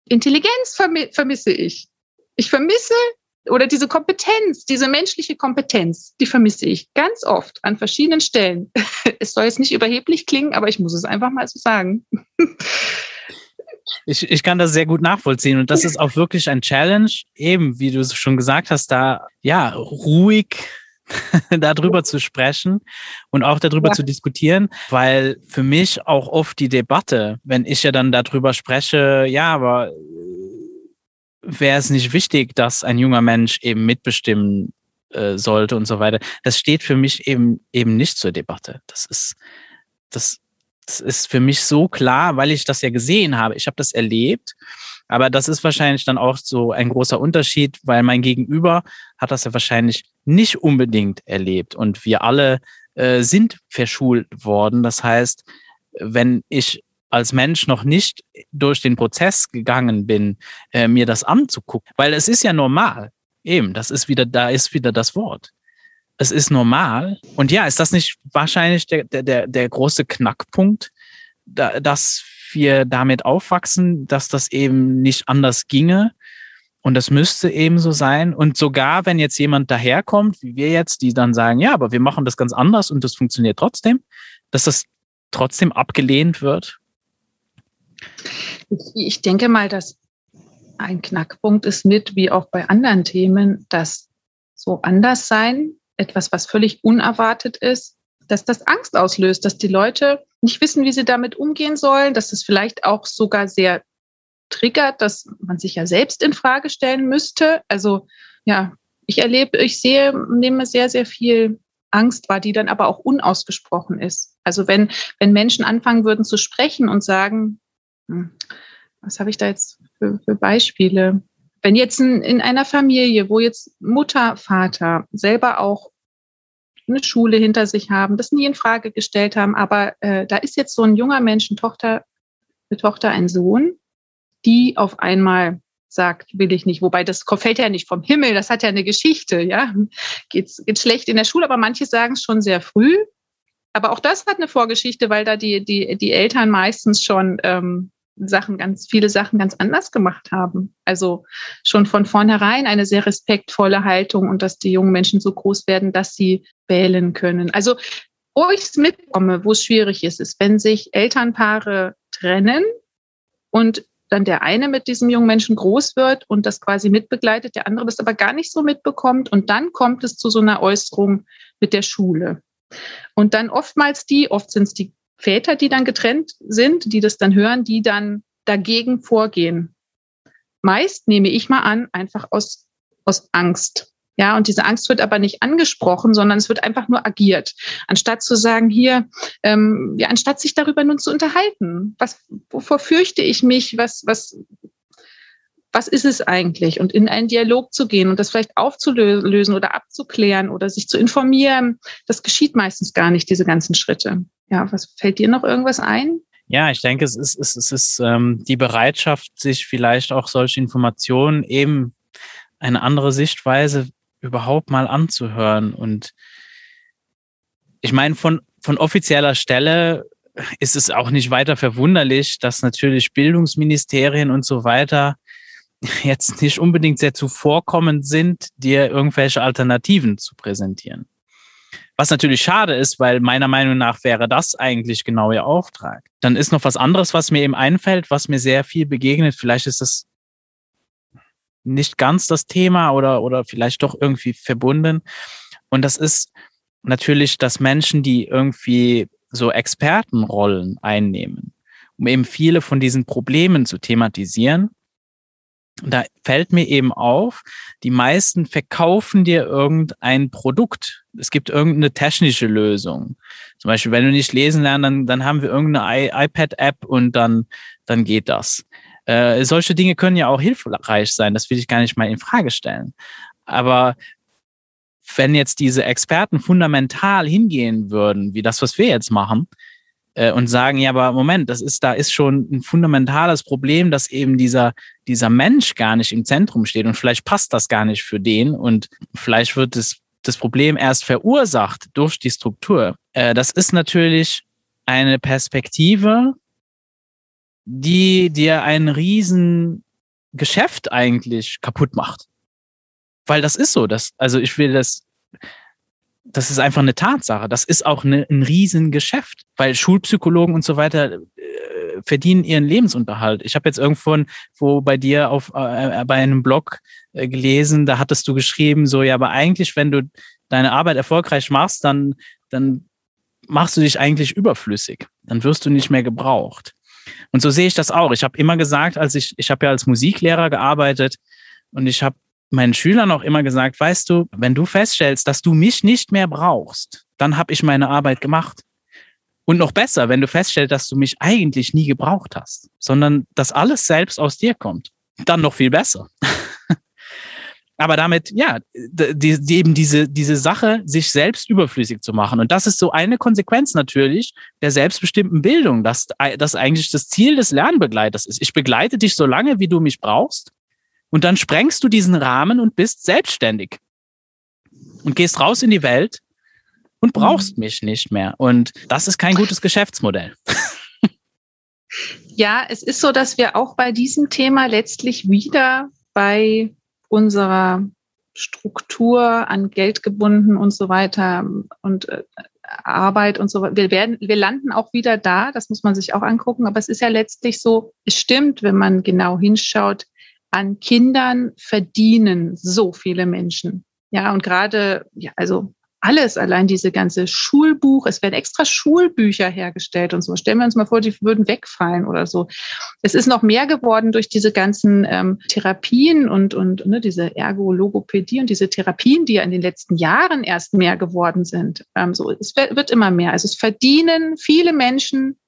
Speaker 2: Intelligenz vermisse ich. Ich vermisse oder diese Kompetenz, diese menschliche Kompetenz, die vermisse ich ganz oft an verschiedenen Stellen. [LAUGHS] Es soll jetzt nicht überheblich klingen, aber ich muss es einfach mal so sagen. [LAUGHS]
Speaker 1: Ich, ich kann das sehr gut nachvollziehen und das ist auch wirklich ein Challenge, eben wie du schon gesagt hast, da ja ruhig [LAUGHS] darüber zu sprechen und auch darüber ja. zu diskutieren, weil für mich auch oft die Debatte, wenn ich ja dann darüber spreche, ja, aber wäre es nicht wichtig, dass ein junger Mensch eben mitbestimmen äh, sollte und so weiter. Das steht für mich eben eben nicht zur Debatte. Das ist das, das ist für mich so klar, weil ich das ja gesehen habe. Ich habe das erlebt. Aber das ist wahrscheinlich dann auch so ein großer Unterschied, weil mein Gegenüber hat das ja wahrscheinlich nicht unbedingt erlebt. Und wir alle äh, sind verschult worden. Das heißt, wenn ich als Mensch noch nicht durch den Prozess gegangen bin, äh, mir das anzugucken. Weil es ist ja normal. Eben, das ist wieder, da ist wieder das Wort. Es ist normal. Und ja, ist das nicht wahrscheinlich der, der, der große Knackpunkt, da, dass wir damit aufwachsen, dass das eben nicht anders ginge? Und das müsste eben so sein. Und sogar wenn jetzt jemand daherkommt, wie wir jetzt, die dann sagen, ja, aber wir machen das ganz anders und das funktioniert trotzdem, dass das trotzdem abgelehnt wird
Speaker 2: ich denke mal, dass ein Knackpunkt ist mit, wie auch bei anderen Themen, dass so anders sein, etwas, was völlig unerwartet ist, dass das Angst auslöst, dass die Leute nicht wissen, wie sie damit umgehen sollen, dass es vielleicht auch sogar sehr triggert, dass man sich ja selbst in Frage stellen müsste. Also ja, ich erlebe, ich sehe, nehme sehr, sehr viel Angst wahr, die dann aber auch unausgesprochen ist. Also wenn, wenn Menschen anfangen würden zu sprechen und sagen. Was habe ich da jetzt für, für Beispiele? Wenn jetzt in, in einer Familie, wo jetzt Mutter, Vater selber auch eine Schule hinter sich haben, das nie in Frage gestellt haben, aber äh, da ist jetzt so ein junger Mensch, eine Tochter eine Tochter, einen Sohn, die auf einmal sagt, will ich nicht. Wobei das fällt ja nicht vom Himmel, das hat ja eine Geschichte, ja. Geht, geht schlecht in der Schule, aber manche sagen es schon sehr früh. Aber auch das hat eine Vorgeschichte, weil da die, die, die Eltern meistens schon ähm, Sachen ganz, viele Sachen ganz anders gemacht haben. Also schon von vornherein eine sehr respektvolle Haltung und dass die jungen Menschen so groß werden, dass sie wählen können. Also wo ich es mitkomme, wo es schwierig ist, ist, wenn sich Elternpaare trennen und dann der eine mit diesem jungen Menschen groß wird und das quasi mitbegleitet, der andere das aber gar nicht so mitbekommt und dann kommt es zu so einer Äußerung mit der Schule. Und dann oftmals die, oft sind es die Väter, die dann getrennt sind, die das dann hören, die dann dagegen vorgehen. Meist nehme ich mal an, einfach aus, aus Angst. Ja, und diese Angst wird aber nicht angesprochen, sondern es wird einfach nur agiert. Anstatt zu sagen, hier, ähm, ja, anstatt sich darüber nun zu unterhalten, was, wovor fürchte ich mich, was, was, was ist es eigentlich? Und in einen Dialog zu gehen und das vielleicht aufzulösen oder abzuklären oder sich zu informieren, das geschieht meistens gar nicht, diese ganzen Schritte. Ja, was fällt dir noch irgendwas ein?
Speaker 1: Ja, ich denke, es ist, es ist, es ist ähm, die Bereitschaft, sich vielleicht auch solche Informationen eben eine andere Sichtweise überhaupt mal anzuhören. Und ich meine, von, von offizieller Stelle ist es auch nicht weiter verwunderlich, dass natürlich Bildungsministerien und so weiter jetzt nicht unbedingt sehr zuvorkommend sind, dir irgendwelche Alternativen zu präsentieren. Was natürlich schade ist, weil meiner Meinung nach wäre das eigentlich genau ihr Auftrag. Dann ist noch was anderes, was mir eben einfällt, was mir sehr viel begegnet. Vielleicht ist das nicht ganz das Thema oder, oder vielleicht doch irgendwie verbunden. Und das ist natürlich, dass Menschen, die irgendwie so Expertenrollen einnehmen, um eben viele von diesen Problemen zu thematisieren, da fällt mir eben auf, die meisten verkaufen dir irgendein Produkt. Es gibt irgendeine technische Lösung. Zum Beispiel, wenn du nicht lesen lernst, dann, dann haben wir irgendeine iPad-App und dann, dann geht das. Äh, solche Dinge können ja auch hilfreich sein. Das will ich gar nicht mal in Frage stellen. Aber wenn jetzt diese Experten fundamental hingehen würden, wie das, was wir jetzt machen, äh, und sagen, ja, aber Moment, das ist, da ist schon ein fundamentales Problem, dass eben dieser, dieser Mensch gar nicht im Zentrum steht und vielleicht passt das gar nicht für den und vielleicht wird das, das Problem erst verursacht durch die Struktur. Äh, das ist natürlich eine Perspektive, die dir ein riesen Geschäft eigentlich kaputt macht. Weil das ist so, das, also ich will das, das ist einfach eine Tatsache. Das ist auch eine, ein Riesengeschäft, weil Schulpsychologen und so weiter äh, verdienen ihren Lebensunterhalt. Ich habe jetzt irgendwo wo bei dir auf äh, äh, bei einem Blog äh, gelesen, da hattest du geschrieben, so ja, aber eigentlich, wenn du deine Arbeit erfolgreich machst, dann dann machst du dich eigentlich überflüssig. Dann wirst du nicht mehr gebraucht. Und so sehe ich das auch. Ich habe immer gesagt, als ich ich habe ja als Musiklehrer gearbeitet und ich habe meinen Schülern auch immer gesagt, weißt du, wenn du feststellst, dass du mich nicht mehr brauchst, dann habe ich meine Arbeit gemacht. Und noch besser, wenn du feststellst, dass du mich eigentlich nie gebraucht hast, sondern dass alles selbst aus dir kommt, dann noch viel besser. [LAUGHS] Aber damit, ja, die, die, eben diese, diese Sache, sich selbst überflüssig zu machen. Und das ist so eine Konsequenz natürlich der selbstbestimmten Bildung, dass das eigentlich das Ziel des Lernbegleiters ist. Ich begleite dich so lange, wie du mich brauchst. Und dann sprengst du diesen Rahmen und bist selbstständig und gehst raus in die Welt und brauchst mhm. mich nicht mehr. Und das ist kein gutes Geschäftsmodell. [LAUGHS]
Speaker 2: Ja, es ist so, dass wir auch bei diesem Thema letztlich wieder bei unserer Struktur an Geld gebunden und so weiter und äh, Arbeit und so weiter. Wir werden, wir landen auch wieder da. Das muss man sich auch angucken. Aber es ist ja letztlich so, es stimmt, wenn man genau hinschaut, an Kindern verdienen so viele Menschen. Ja, und gerade, ja, also alles, allein diese ganze Schulbuch, es werden extra Schulbücher hergestellt und so. Stellen wir uns mal vor, die würden wegfallen oder so. Es ist noch mehr geworden durch diese ganzen ähm, Therapien und, und ne, diese Ergologopädie und diese Therapien, die ja in den letzten Jahren erst mehr geworden sind. Ähm, so, es wird immer mehr. Also es verdienen viele Menschen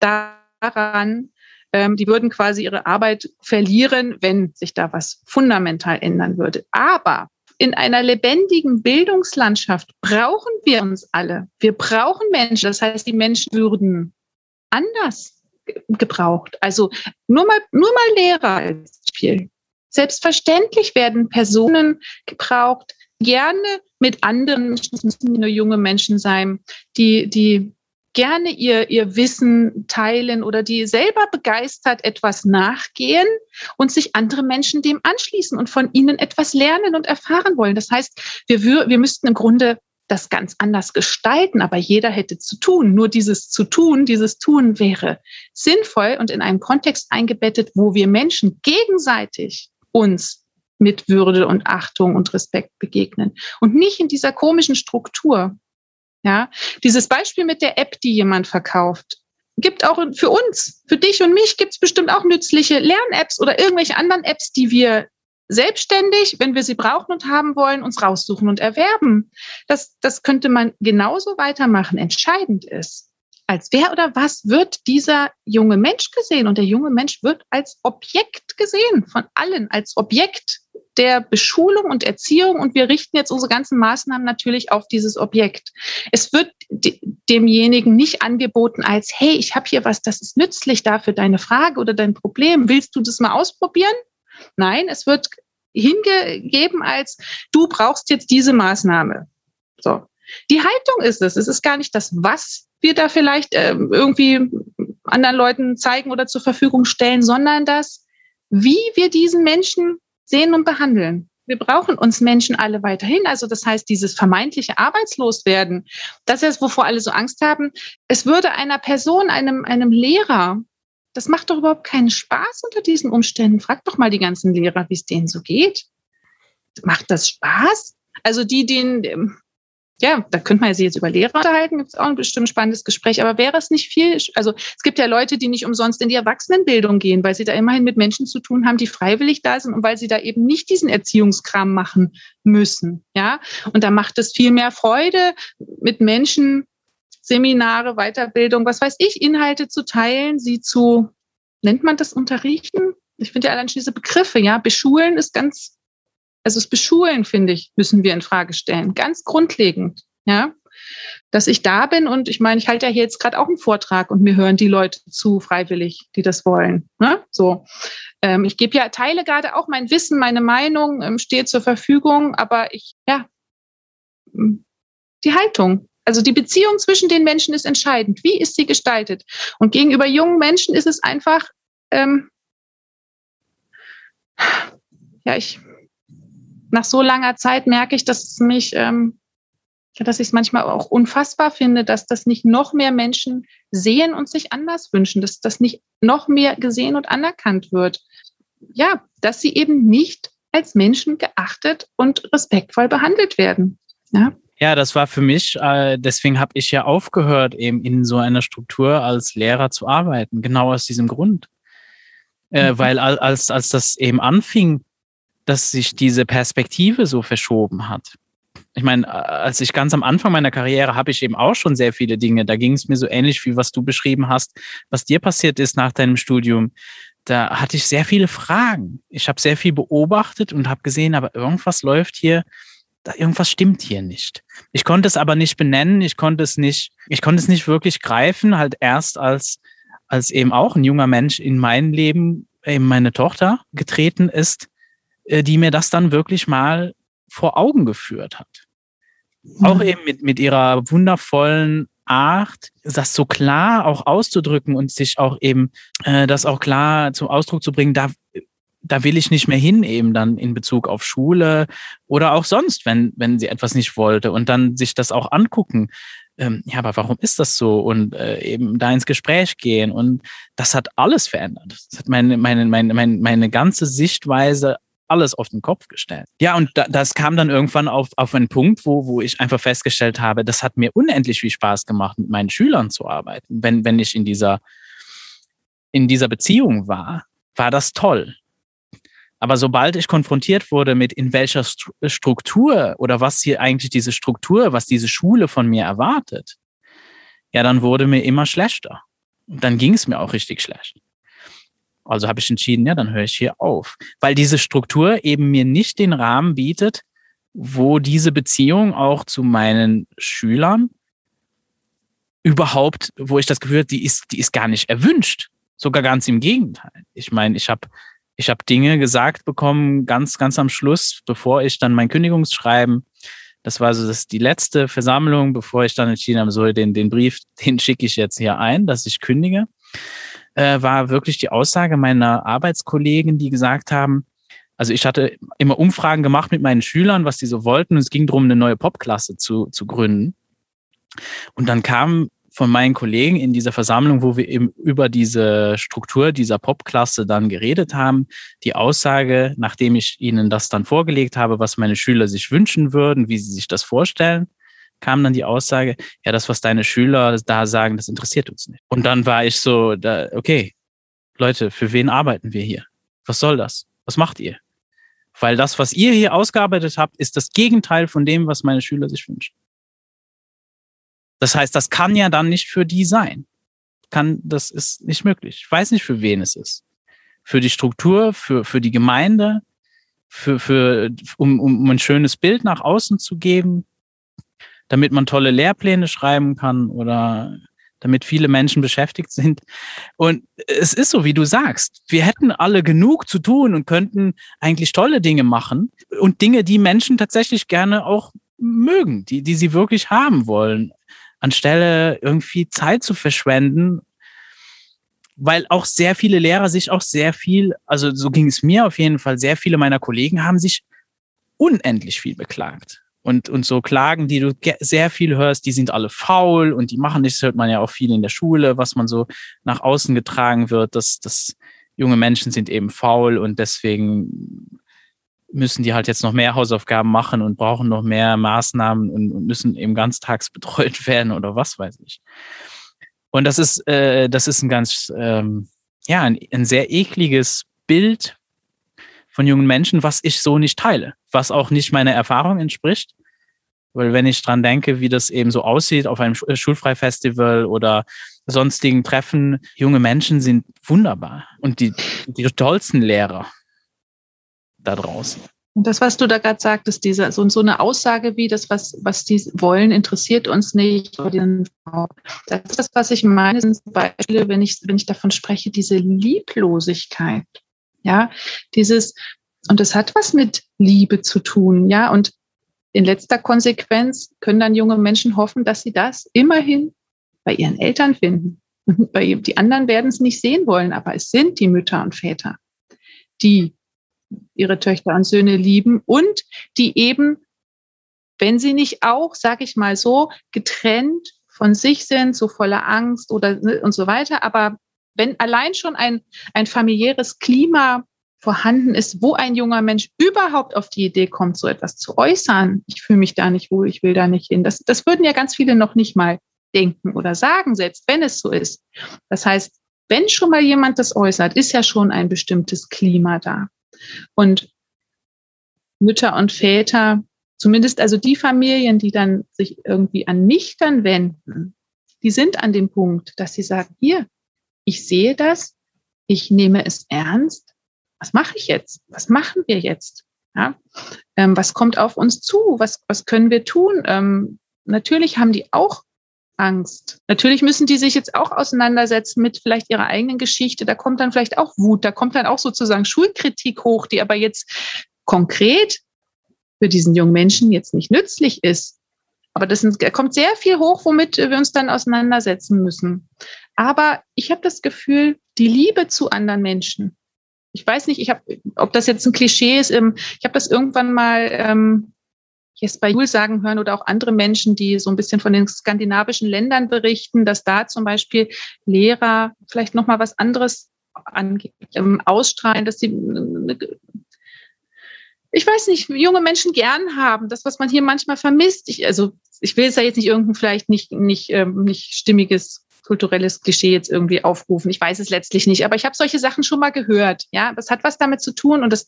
Speaker 2: daran, ähm, die würden quasi ihre Arbeit verlieren, wenn sich da was fundamental ändern würde. Aber in einer lebendigen Bildungslandschaft brauchen wir uns alle. Wir brauchen Menschen. Das heißt, die Menschen würden anders gebraucht. Also nur mal, nur mal Lehrer als Beispiel. Selbstverständlich werden Personen gebraucht, gerne mit anderen, es müssen nur junge Menschen sein, die, die gerne ihr, ihr Wissen teilen oder die selber begeistert etwas nachgehen und sich andere Menschen dem anschließen und von ihnen etwas lernen und erfahren wollen. Das heißt, wir, wir müssten im Grunde das ganz anders gestalten, aber jeder hätte zu tun. Nur dieses zu tun, dieses Tun wäre sinnvoll und in einen Kontext eingebettet, wo wir Menschen gegenseitig uns mit Würde und Achtung und Respekt begegnen und nicht in dieser komischen Struktur. Ja, dieses Beispiel mit der App, die jemand verkauft, gibt auch für uns, für dich und mich gibt es bestimmt auch nützliche Lern-Apps oder irgendwelche anderen Apps, die wir selbstständig, wenn wir sie brauchen und haben wollen, uns raussuchen und erwerben. Das, das könnte man genauso weitermachen. Entscheidend ist, als wer oder was wird dieser junge Mensch gesehen? Und der junge Mensch wird als Objekt gesehen, von allen als Objekt der Beschulung und Erziehung. Und wir richten jetzt unsere ganzen Maßnahmen natürlich auf dieses Objekt. Es wird demjenigen nicht angeboten als, hey, ich habe hier was, das ist nützlich dafür deine Frage oder dein Problem. Willst du das mal ausprobieren? Nein, es wird hingegeben als, du brauchst jetzt diese Maßnahme. So. Die Haltung ist es. Es ist gar nicht das, was wir da vielleicht äh, irgendwie anderen Leuten zeigen oder zur Verfügung stellen, sondern das, wie wir diesen Menschen sehen und behandeln. Wir brauchen uns Menschen alle weiterhin. Also das heißt, dieses vermeintliche Arbeitsloswerden, das ist, wovor alle so Angst haben. Es würde einer Person, einem, einem Lehrer, das macht doch überhaupt keinen Spaß unter diesen Umständen. Frag doch mal die ganzen Lehrer, wie es denen so geht. Macht das Spaß? Also die, denen, ja, da könnte man ja sich jetzt über Lehrer unterhalten, gibt es auch ein bestimmt spannendes Gespräch, aber wäre es nicht viel, also es gibt ja Leute, die nicht umsonst in die Erwachsenenbildung gehen, weil sie da immerhin mit Menschen zu tun haben, die freiwillig da sind und weil sie da eben nicht diesen Erziehungskram machen müssen, ja. Und da macht es viel mehr Freude, mit Menschen Seminare, Weiterbildung, was weiß ich, Inhalte zu teilen, sie zu, nennt man das unterrichten? Ich finde ja allein schon diese Begriffe, ja, beschulen ist ganz, also das Beschulen, finde ich, müssen wir in Frage stellen. Ganz grundlegend, ja. Dass ich da bin und ich meine, ich halte ja hier jetzt gerade auch einen Vortrag und mir hören die Leute zu, freiwillig, die das wollen. Ne? So. Ähm, ich gebe ja, teile gerade auch mein Wissen, meine Meinung ähm, steht zur Verfügung, aber ich, ja, die Haltung, also die Beziehung zwischen den Menschen ist entscheidend. Wie ist sie gestaltet? Und gegenüber jungen Menschen ist es einfach, ähm, ja, ich, nach so langer Zeit merke ich, dass es mich, ähm, dass ich es manchmal auch unfassbar finde, dass das nicht noch mehr Menschen sehen und sich anders wünschen, dass das nicht noch mehr gesehen und anerkannt wird. Ja, dass sie eben nicht als Menschen geachtet und respektvoll behandelt werden. Ja.
Speaker 1: Ja, das war für mich, äh, deswegen habe ich ja aufgehört, eben in so einer Struktur als Lehrer zu arbeiten, genau aus diesem Grund. Äh, mhm. Weil als, als das eben anfing, dass sich diese Perspektive so verschoben hat. Ich meine, als ich ganz am Anfang meiner Karriere habe ich eben auch schon sehr viele Dinge. Da ging es mir so ähnlich wie was du beschrieben hast, was dir passiert ist nach deinem Studium. Da hatte ich sehr viele Fragen. Ich habe sehr viel beobachtet und habe gesehen, aber irgendwas läuft hier irgendwas stimmt hier nicht. Ich konnte es aber nicht benennen, ich konnte es nicht, ich konnte es nicht wirklich greifen, halt erst als, als eben auch ein junger Mensch in mein Leben, eben meine Tochter getreten ist, äh, die mir das dann wirklich mal vor Augen geführt hat. Auch eben mit, mit ihrer wundervollen Art, das so klar auch auszudrücken und sich auch eben äh, das auch klar zum Ausdruck zu bringen, da da will ich nicht mehr hin, eben dann in Bezug auf Schule oder auch sonst, wenn, wenn sie etwas nicht wollte und dann sich das auch angucken. Ähm, ja, aber warum ist das so? Und äh, eben da ins Gespräch gehen. Und das hat alles verändert. Das hat meine, meine, meine, meine, meine ganze Sichtweise alles auf den Kopf gestellt. Ja, und da, das kam dann irgendwann auf, auf einen Punkt, wo, wo ich einfach festgestellt habe, das hat mir unendlich viel Spaß gemacht, mit meinen Schülern zu arbeiten. Wenn, wenn ich in dieser, in dieser Beziehung war, war das toll. Aber sobald ich konfrontiert wurde mit in welcher Struktur oder was hier eigentlich diese Struktur, was diese Schule von mir erwartet, ja, dann wurde mir immer schlechter. Und dann ging es mir auch richtig schlecht. Also habe ich entschieden, ja, dann höre ich hier auf. Weil diese Struktur eben mir nicht den Rahmen bietet, wo diese Beziehung auch zu meinen Schülern überhaupt, wo ich das Gefühl habe, die ist, die ist gar nicht erwünscht. Sogar ganz im Gegenteil. Ich meine, ich habe ich hab Dinge gesagt bekommen, ganz, ganz am Schluss, bevor ich dann mein Kündigungsschreiben, das war so das, die letzte Versammlung, bevor ich dann entschieden habe, so den, den Brief, [LAUGHS] den schicke ich jetzt hier ein, dass ich kündige, äh, war wirklich die Aussage meiner Arbeitskollegen, die gesagt haben, also ich hatte immer Umfragen gemacht mit meinen Schülern, was die so wollten. Und es ging darum, eine neue Popklasse zu, zu gründen. Und dann kam von meinen Kollegen in dieser Versammlung, wo wir eben über diese Struktur dieser Popklasse dann geredet haben, die Aussage, nachdem ich ihnen das dann vorgelegt habe, was meine Schüler sich wünschen würden, wie sie sich das vorstellen, kam dann die Aussage, ja, das, was deine Schüler da sagen, das interessiert uns nicht. Und dann war ich so, da, okay, Leute, für wen arbeiten wir hier? Was soll das? Was macht ihr? Weil das, was ihr hier ausgearbeitet habt, ist das Gegenteil von dem, was meine Schüler sich wünschen. Das heißt, das kann ja dann nicht für die sein. Kann, das ist nicht möglich. Ich weiß nicht, für wen es ist. Für die Struktur, für, für die Gemeinde, für, für, um, um ein schönes Bild nach außen zu geben, damit man tolle Lehrpläne schreiben kann oder damit viele Menschen beschäftigt sind. Und es ist so, wie du sagst, wir hätten alle genug zu tun und könnten eigentlich tolle Dinge machen und Dinge, die Menschen tatsächlich gerne auch mögen, die, die sie wirklich haben wollen, anstelle irgendwie Zeit zu verschwenden, weil auch sehr viele Lehrer sich auch sehr viel, also so ging es mir auf jeden Fall, sehr viele meiner Kollegen haben sich unendlich viel beklagt und, und so Klagen, die du sehr viel hörst, die sind alle faul und die machen nichts, hört man ja auch viel in der Schule, was man so nach außen getragen wird, dass, dass junge Menschen sind eben faul und deswegen müssen die halt jetzt noch mehr Hausaufgaben machen und brauchen noch mehr Maßnahmen und, und müssen eben ganztags [LAUGHS] betreut werden oder was weiß ich. Und das ist, äh, das ist ein ganz, ähm, ja, ein, ein sehr ekliges Bild von jungen Menschen, was ich so nicht teile, was auch nicht meiner Erfahrung entspricht. Weil wenn ich dran denke, wie das eben so aussieht auf einem äh, Schulfreifestival oder sonstigen Treffen, junge Menschen sind wunderbar und die, die tollsten Lehrer da draußen.
Speaker 2: Und das, was du da gerade sagtest, diese, so, so eine Aussage wie das, was, was die wollen, interessiert uns nicht. Das ist das, was ich meine, sind Beispiele, wenn ich, wenn ich davon spreche, diese Lieblosigkeit. Ja, dieses, und das hat was mit Liebe zu tun. Ja, und in letzter Konsequenz können dann junge Menschen hoffen, dass sie das immerhin bei ihren Eltern finden. [LAUGHS] Die anderen werden es nicht sehen wollen, aber es sind die Mütter und Väter, die ihre Töchter und Söhne lieben und die eben, wenn sie nicht auch, sage ich mal so, getrennt von sich sind, so voller Angst oder ne, und so weiter, aber wenn allein schon ein, ein familiäres Klima vorhanden ist, wo ein junger Mensch überhaupt auf die Idee kommt, so etwas zu äußern, ich fühle mich da nicht wohl, ich will da nicht hin. Das, das würden ja ganz viele noch nicht mal denken oder sagen, selbst wenn es so ist. Das heißt, wenn schon mal jemand das äußert, ist ja schon ein bestimmtes Klima da. Und Mütter und Väter, zumindest also die Familien, die dann sich irgendwie an mich dann wenden, die sind an dem Punkt, dass sie sagen, hier, ich sehe das, ich nehme es ernst, was mache ich jetzt? Was machen wir jetzt? Ja? Ähm, was kommt auf uns zu? Was, was können wir tun? Ähm, natürlich haben die auch Angst. Natürlich müssen die sich jetzt auch auseinandersetzen mit vielleicht ihrer eigenen Geschichte. Da kommt dann vielleicht auch Wut, da kommt dann auch sozusagen Schulkritik hoch, die aber jetzt konkret für diesen jungen Menschen jetzt nicht nützlich ist. Aber das sind, da kommt sehr viel hoch, womit wir uns dann auseinandersetzen müssen. Aber ich habe das Gefühl, die Liebe zu anderen Menschen, ich weiß nicht, ich habe, ob das jetzt ein Klischee ist. Ähm, ich habe das irgendwann mal ähm, jetzt bei Jules sagen hören oder auch andere Menschen, die so ein bisschen von den skandinavischen Ländern berichten, dass da zum Beispiel Lehrer vielleicht noch mal was anderes angeht, ähm, ausstrahlen, dass sie ich weiß nicht, junge Menschen gern haben, das, was man hier manchmal vermisst. Ich, also ich will jetzt ja jetzt nicht irgendein vielleicht nicht, nicht, ähm, nicht stimmiges kulturelles Klischee jetzt irgendwie aufrufen. Ich weiß es letztlich nicht, aber ich habe solche Sachen schon mal gehört. Ja, das hat was damit zu tun und das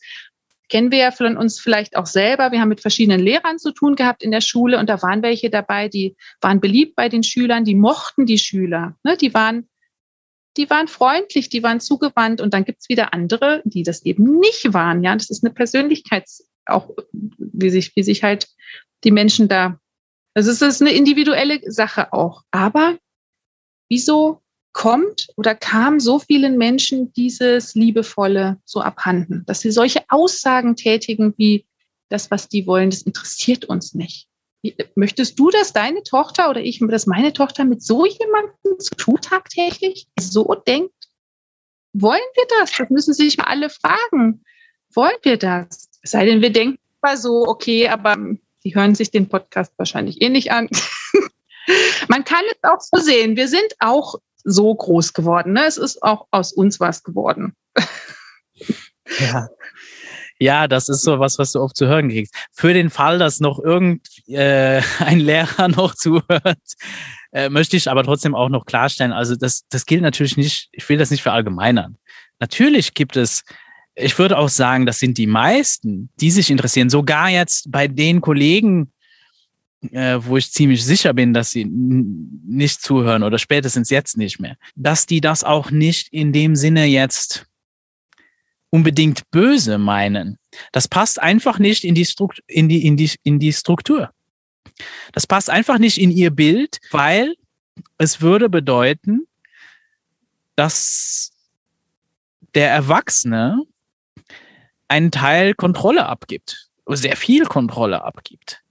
Speaker 2: kennen wir ja von uns vielleicht auch selber. Wir haben mit verschiedenen Lehrern zu tun gehabt in der Schule und da waren welche dabei, die waren beliebt bei den Schülern, die mochten die Schüler. Ne? Die waren die waren freundlich, die waren zugewandt und dann gibt's wieder andere, die das eben nicht waren. Ja, das ist eine Persönlichkeits, auch wie sich, wie sich halt die Menschen da, also es ist eine individuelle Sache auch. Aber wieso kommt oder kam so vielen Menschen dieses Liebevolle so abhanden, dass sie solche Aussagen tätigen wie das, was die wollen, das interessiert uns nicht. Möchtest du, dass deine Tochter oder ich, dass meine Tochter mit so jemandem zu tun tagtäglich so denkt? Wollen wir das? Das müssen sich mal alle fragen. Wollen wir das? Es sei denn, wir denken mal so, okay, aber die hören sich den Podcast wahrscheinlich eh nicht an. [LAUGHS] Man kann es auch so sehen. Wir sind auch so groß geworden. Ne? Es ist auch aus uns was geworden.
Speaker 1: Ja. Ja, das ist so was, was du oft zu hören kriegst. Für den Fall, dass noch irgendein äh, Lehrer [LAUGHS] noch zuhört, äh, möchte ich aber trotzdem auch noch klarstellen. Also das, das gilt natürlich nicht, ich will das nicht verallgemeinern. Natürlich gibt es, ich würde auch sagen, das sind die meisten, die sich interessieren. Sogar jetzt bei den Kollegen, äh, wo ich ziemlich sicher bin, dass sie nicht zuhören oder spätestens jetzt nicht mehr, dass die das auch nicht in dem Sinne jetzt unbedingt böse meinen. Das passt einfach nicht in die, Struktur, in die, in die, in die Struktur. Das passt einfach nicht in ihr Bild, weil es würde bedeuten, dass der Erwachsene einen Teil Kontrolle abgibt, sehr viel Kontrolle abgibt.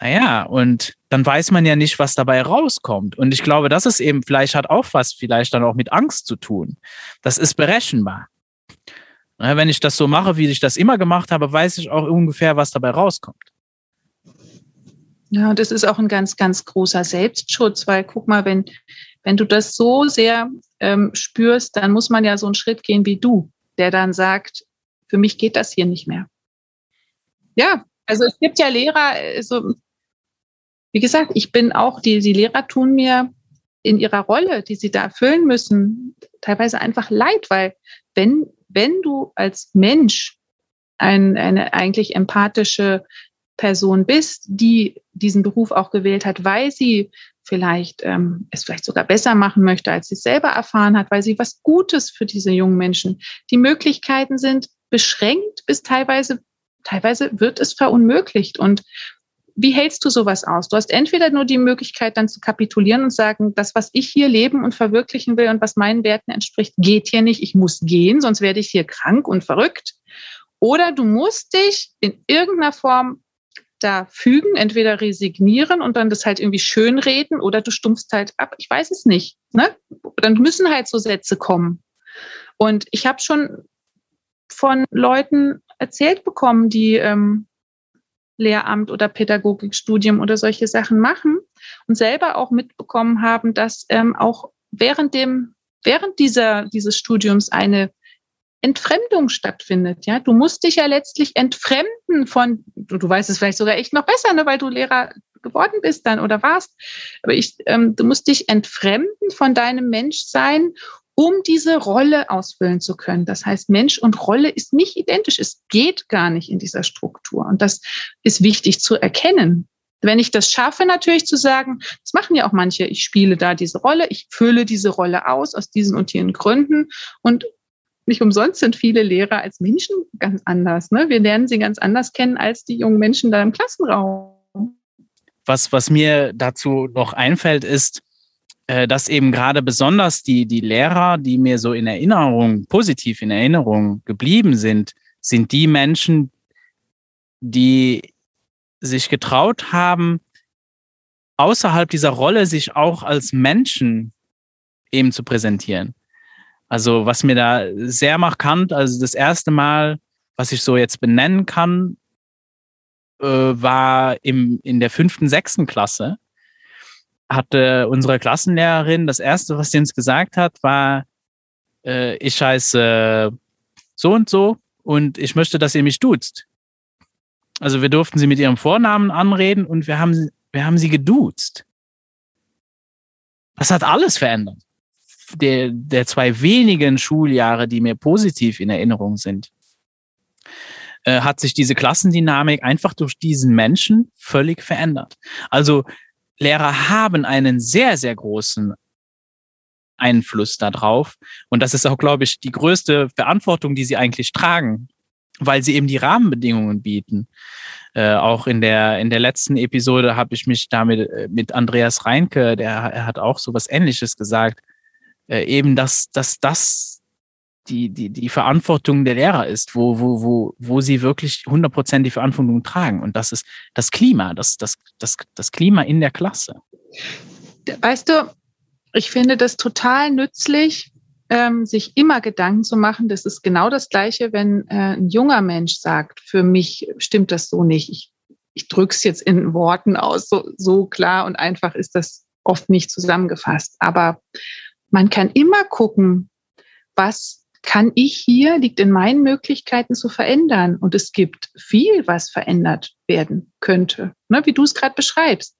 Speaker 1: Naja, und dann weiß man ja nicht, was dabei rauskommt. Und ich glaube, das ist eben, vielleicht hat auch was vielleicht dann auch mit Angst zu tun. Das ist berechenbar. Wenn ich das so mache, wie ich das immer gemacht habe, weiß ich auch ungefähr, was dabei rauskommt.
Speaker 2: Ja, das ist auch ein ganz, ganz großer Selbstschutz, weil guck mal, wenn, wenn du das so sehr ähm, spürst, dann muss man ja so einen Schritt gehen wie du, der dann sagt, für mich geht das hier nicht mehr. Ja, also es gibt ja Lehrer, also wie gesagt, ich bin auch, die, die Lehrer tun mir in ihrer Rolle, die sie da erfüllen müssen, teilweise einfach leid, weil wenn wenn du als Mensch ein, eine eigentlich empathische Person bist, die diesen Beruf auch gewählt hat, weil sie vielleicht ähm, es vielleicht sogar besser machen möchte, als sie es selber erfahren hat, weil sie was Gutes für diese jungen Menschen. Die Möglichkeiten sind beschränkt bis teilweise, teilweise wird es verunmöglicht. Und wie hältst du sowas aus? Du hast entweder nur die Möglichkeit, dann zu kapitulieren und sagen, das, was ich hier leben und verwirklichen will und was meinen Werten entspricht, geht hier nicht. Ich muss gehen, sonst werde ich hier krank und verrückt. Oder du musst dich in irgendeiner Form da fügen, entweder resignieren und dann das halt irgendwie schönreden oder du stumpfst halt ab. Ich weiß es nicht. Ne? Dann müssen halt so Sätze kommen. Und ich habe schon von Leuten erzählt bekommen, die ähm, Lehramt oder Pädagogikstudium oder solche Sachen machen und selber auch mitbekommen haben, dass ähm, auch während dem, während dieser, dieses Studiums eine Entfremdung stattfindet. Ja, du musst dich ja letztlich entfremden von, du, du weißt es vielleicht sogar echt noch besser, ne, weil du Lehrer geworden bist dann oder warst. Aber ich, ähm, du musst dich entfremden von deinem Menschsein um diese Rolle ausfüllen zu können. Das heißt, Mensch und Rolle ist nicht identisch. Es geht gar nicht in dieser Struktur. Und das ist wichtig zu erkennen. Wenn ich das schaffe, natürlich zu sagen, das machen ja auch manche, ich spiele da diese Rolle, ich fülle diese Rolle aus aus diesen und jenen Gründen. Und nicht umsonst sind viele Lehrer als Menschen ganz anders. Ne? Wir lernen sie ganz anders kennen als die jungen Menschen da im Klassenraum.
Speaker 1: Was, was mir dazu noch einfällt, ist, dass eben gerade besonders die, die Lehrer, die mir so in Erinnerung, positiv in Erinnerung geblieben sind, sind die Menschen, die sich getraut haben, außerhalb dieser Rolle sich auch als Menschen eben zu präsentieren. Also was mir da sehr markant, also das erste Mal, was ich so jetzt benennen kann, äh, war im, in der fünften, sechsten Klasse hatte unsere Klassenlehrerin, das erste, was sie uns gesagt hat, war, äh, ich heiße so und so und ich möchte, dass ihr mich duzt. Also wir durften sie mit ihrem Vornamen anreden und wir haben, wir haben sie geduzt. Das hat alles verändert. Der, der zwei wenigen Schuljahre, die mir positiv in Erinnerung sind, äh, hat sich diese Klassendynamik einfach durch diesen Menschen völlig verändert. Also Lehrer haben einen sehr, sehr großen Einfluss darauf. Und das ist auch, glaube ich, die größte Verantwortung, die sie eigentlich tragen. weil sie eben die Rahmenbedingungen bieten. Äh, auch in der, in der letzten Episode habe ich mich damit äh, mit Andreas Reinke, der er hat auch so was Ähnliches gesagt, äh, eben, dass, dass das die, die, die Verantwortung der Lehrer ist, wo, wo, wo, wo sie wirklich 100% die Verantwortung tragen. Und das ist das Klima, das, das, das, das Klima in der Klasse.
Speaker 2: Weißt du, ich finde das total nützlich, ähm, sich immer Gedanken zu machen. Das ist genau das Gleiche, wenn äh, ein junger Mensch sagt, für mich stimmt das so nicht. Ich, ich drücke es jetzt in Worten aus. So, so klar und einfach ist das oft nicht zusammengefasst. Aber man kann immer gucken, was kann ich hier, liegt in meinen Möglichkeiten zu verändern. Und es gibt viel, was verändert werden könnte, ne, wie du es gerade beschreibst,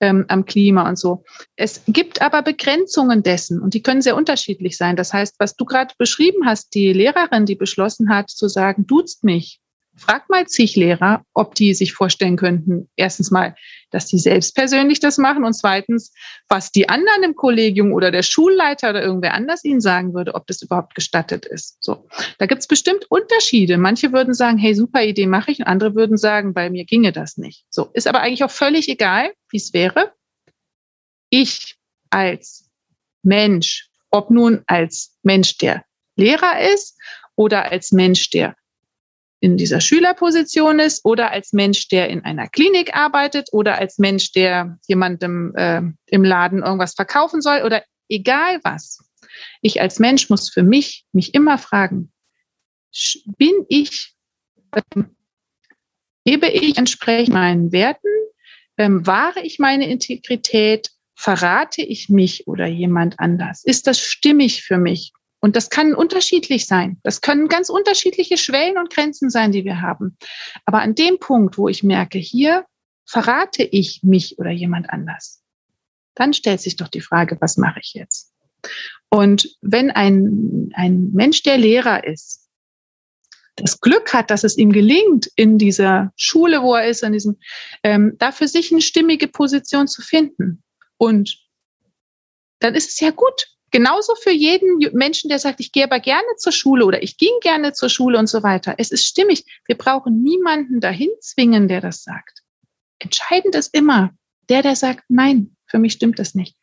Speaker 2: ähm, am Klima und so. Es gibt aber Begrenzungen dessen und die können sehr unterschiedlich sein. Das heißt, was du gerade beschrieben hast, die Lehrerin, die beschlossen hat zu sagen, duzt mich, Frag mal zig Lehrer, ob die sich vorstellen könnten, erstens mal, dass die selbst persönlich das machen und zweitens, was die anderen im Kollegium oder der Schulleiter oder irgendwer anders ihnen sagen würde, ob das überhaupt gestattet ist. So, da gibt's bestimmt Unterschiede. Manche würden sagen, hey, super Idee mache ich, und andere würden sagen, bei mir ginge das nicht. So, ist aber eigentlich auch völlig egal, wie es wäre. Ich als Mensch, ob nun als Mensch, der Lehrer ist oder als Mensch, der in dieser Schülerposition ist oder als Mensch, der in einer Klinik arbeitet oder als Mensch, der jemandem äh, im Laden irgendwas verkaufen soll oder egal was. Ich als Mensch muss für mich mich immer fragen, bin ich, ähm, gebe ich entsprechend meinen Werten, ähm, wahre ich meine Integrität, verrate ich mich oder jemand anders? Ist das stimmig für mich? Und das kann unterschiedlich sein. Das können ganz unterschiedliche Schwellen und Grenzen sein, die wir haben. Aber an dem Punkt, wo ich merke, hier verrate ich mich oder jemand anders, dann stellt sich doch die Frage, was mache ich jetzt? Und wenn ein, ein Mensch, der Lehrer ist, das Glück hat, dass es ihm gelingt, in dieser Schule, wo er ist, in diesem, ähm, da für sich eine stimmige Position zu finden. Und dann ist es ja gut. Genauso für jeden Menschen, der sagt, ich gehe aber gerne zur Schule oder ich ging gerne zur Schule und so weiter. Es ist stimmig. Wir brauchen niemanden dahin zwingen, der das sagt. Entscheidend ist immer der, der sagt, nein, für mich stimmt das nicht.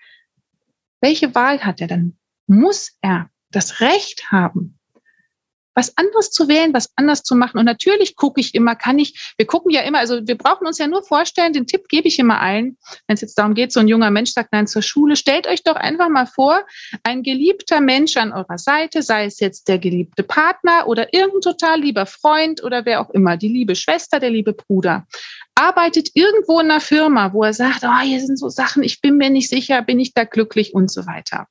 Speaker 2: Welche Wahl hat er dann? Muss er das Recht haben, was anderes zu wählen, was anders zu machen. Und natürlich gucke ich immer, kann ich, wir gucken ja immer, also wir brauchen uns ja nur vorstellen, den Tipp gebe ich immer allen, wenn es jetzt darum geht, so ein junger Mensch sagt nein zur Schule, stellt euch doch einfach mal vor, ein geliebter Mensch an eurer Seite, sei es jetzt der geliebte Partner oder irgendein total lieber Freund oder wer auch immer, die liebe Schwester, der liebe Bruder, arbeitet irgendwo in einer Firma, wo er sagt, oh, hier sind so Sachen, ich bin mir nicht sicher, bin ich da glücklich und so weiter.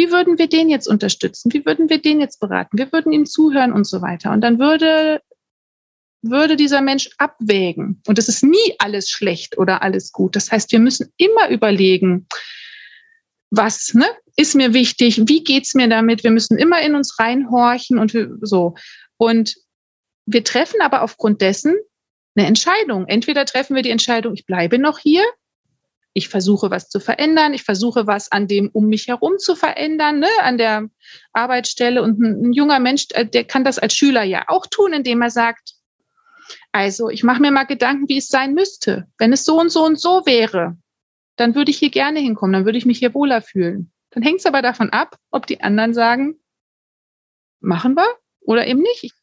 Speaker 2: Wie würden wir den jetzt unterstützen? Wie würden wir den jetzt beraten? Wir würden ihm zuhören und so weiter. Und dann würde, würde dieser Mensch abwägen. Und es ist nie alles schlecht oder alles gut. Das heißt, wir müssen immer überlegen, was ne, ist mir wichtig, wie geht's mir damit? Wir müssen immer in uns reinhorchen und so. Und wir treffen aber aufgrund dessen eine Entscheidung. Entweder treffen wir die Entscheidung, ich bleibe noch hier ich versuche was zu verändern, ich versuche was an dem um mich herum zu verändern, ne, an der Arbeitsstelle. Und ein, ein junger Mensch, äh, der kann das als Schüler ja auch tun, indem er sagt, also ich mache mir mal Gedanken, wie es sein müsste. Wenn es so und so und so wäre, dann würde ich hier gerne hinkommen, dann würde ich mich hier wohler fühlen. Dann hängt es aber davon ab, ob die anderen sagen, machen wir oder eben nicht.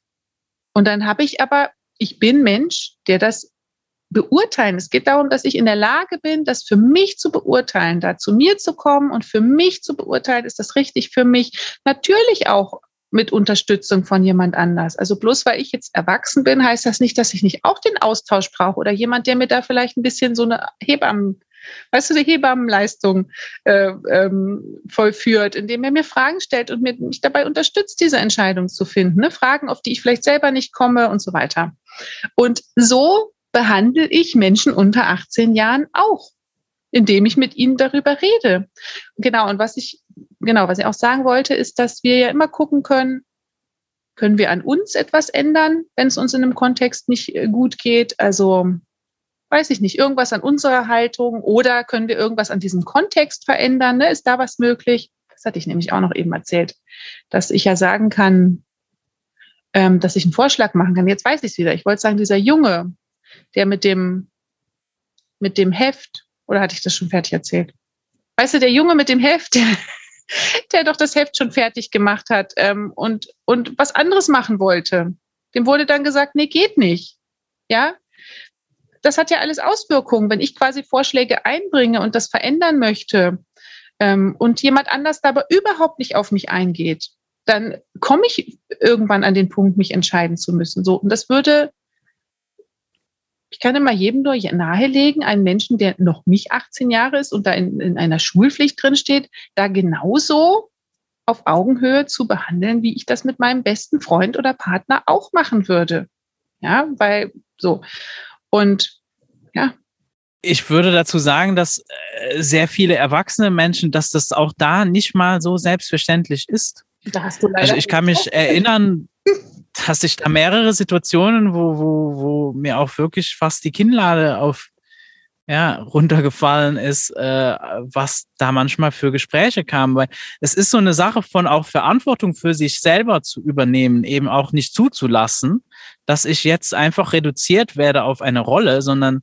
Speaker 2: Und dann habe ich aber, ich bin Mensch, der das beurteilen. Es geht darum, dass ich in der Lage bin, das für mich zu beurteilen, da zu mir zu kommen und für mich zu beurteilen, ist das richtig für mich. Natürlich auch mit Unterstützung von jemand anders. Also bloß weil ich jetzt erwachsen bin, heißt das nicht, dass ich nicht auch den Austausch brauche oder jemand, der mir da vielleicht ein bisschen so eine Hebammen, weißt du, die Hebammenleistung äh, ähm, vollführt, indem er mir Fragen stellt und mich dabei unterstützt, diese Entscheidung zu finden. Ne? Fragen, auf die ich vielleicht selber nicht komme und so weiter. Und so behandle ich Menschen unter 18 Jahren auch, indem ich mit ihnen darüber rede. Genau, und was ich, genau, was ich auch sagen wollte, ist, dass wir ja immer gucken können, können wir an uns etwas ändern, wenn es uns in einem Kontext nicht äh, gut geht? Also, weiß ich nicht, irgendwas an unserer Haltung oder können wir irgendwas an diesem Kontext verändern? Ne? Ist da was möglich? Das hatte ich nämlich auch noch eben erzählt, dass ich ja sagen kann, ähm, dass ich einen Vorschlag machen kann. Jetzt weiß ich es wieder. Ich wollte sagen, dieser Junge, der mit dem, mit dem Heft, oder hatte ich das schon fertig erzählt? Weißt du, der Junge mit dem Heft, der, [LAUGHS] der doch das Heft schon fertig gemacht hat ähm, und, und was anderes machen wollte. Dem wurde dann gesagt, nee, geht nicht. Ja, das hat ja alles Auswirkungen. Wenn ich quasi Vorschläge einbringe und das verändern möchte ähm, und jemand anders dabei überhaupt nicht auf mich eingeht, dann komme ich irgendwann an den Punkt, mich entscheiden zu müssen. So, und das würde, ich kann immer jedem nur nahelegen, einen Menschen, der noch nicht 18 Jahre ist und da in, in einer Schulpflicht drin steht, da genauso auf Augenhöhe zu behandeln, wie ich das mit meinem besten Freund oder Partner auch machen würde. Ja, weil so. Und ja.
Speaker 1: Ich würde dazu sagen, dass äh, sehr viele erwachsene Menschen, dass das auch da nicht mal so selbstverständlich ist.
Speaker 2: Da hast du leider
Speaker 1: also ich kann mich erinnern, [LAUGHS] dass ich da mehrere Situationen, wo, wo, wo mir auch wirklich fast die Kinnlade auf ja, runtergefallen ist, äh, was da manchmal für Gespräche kam. Weil es ist so eine Sache von auch Verantwortung für sich selber zu übernehmen, eben auch nicht zuzulassen, dass ich jetzt einfach reduziert werde auf eine Rolle, sondern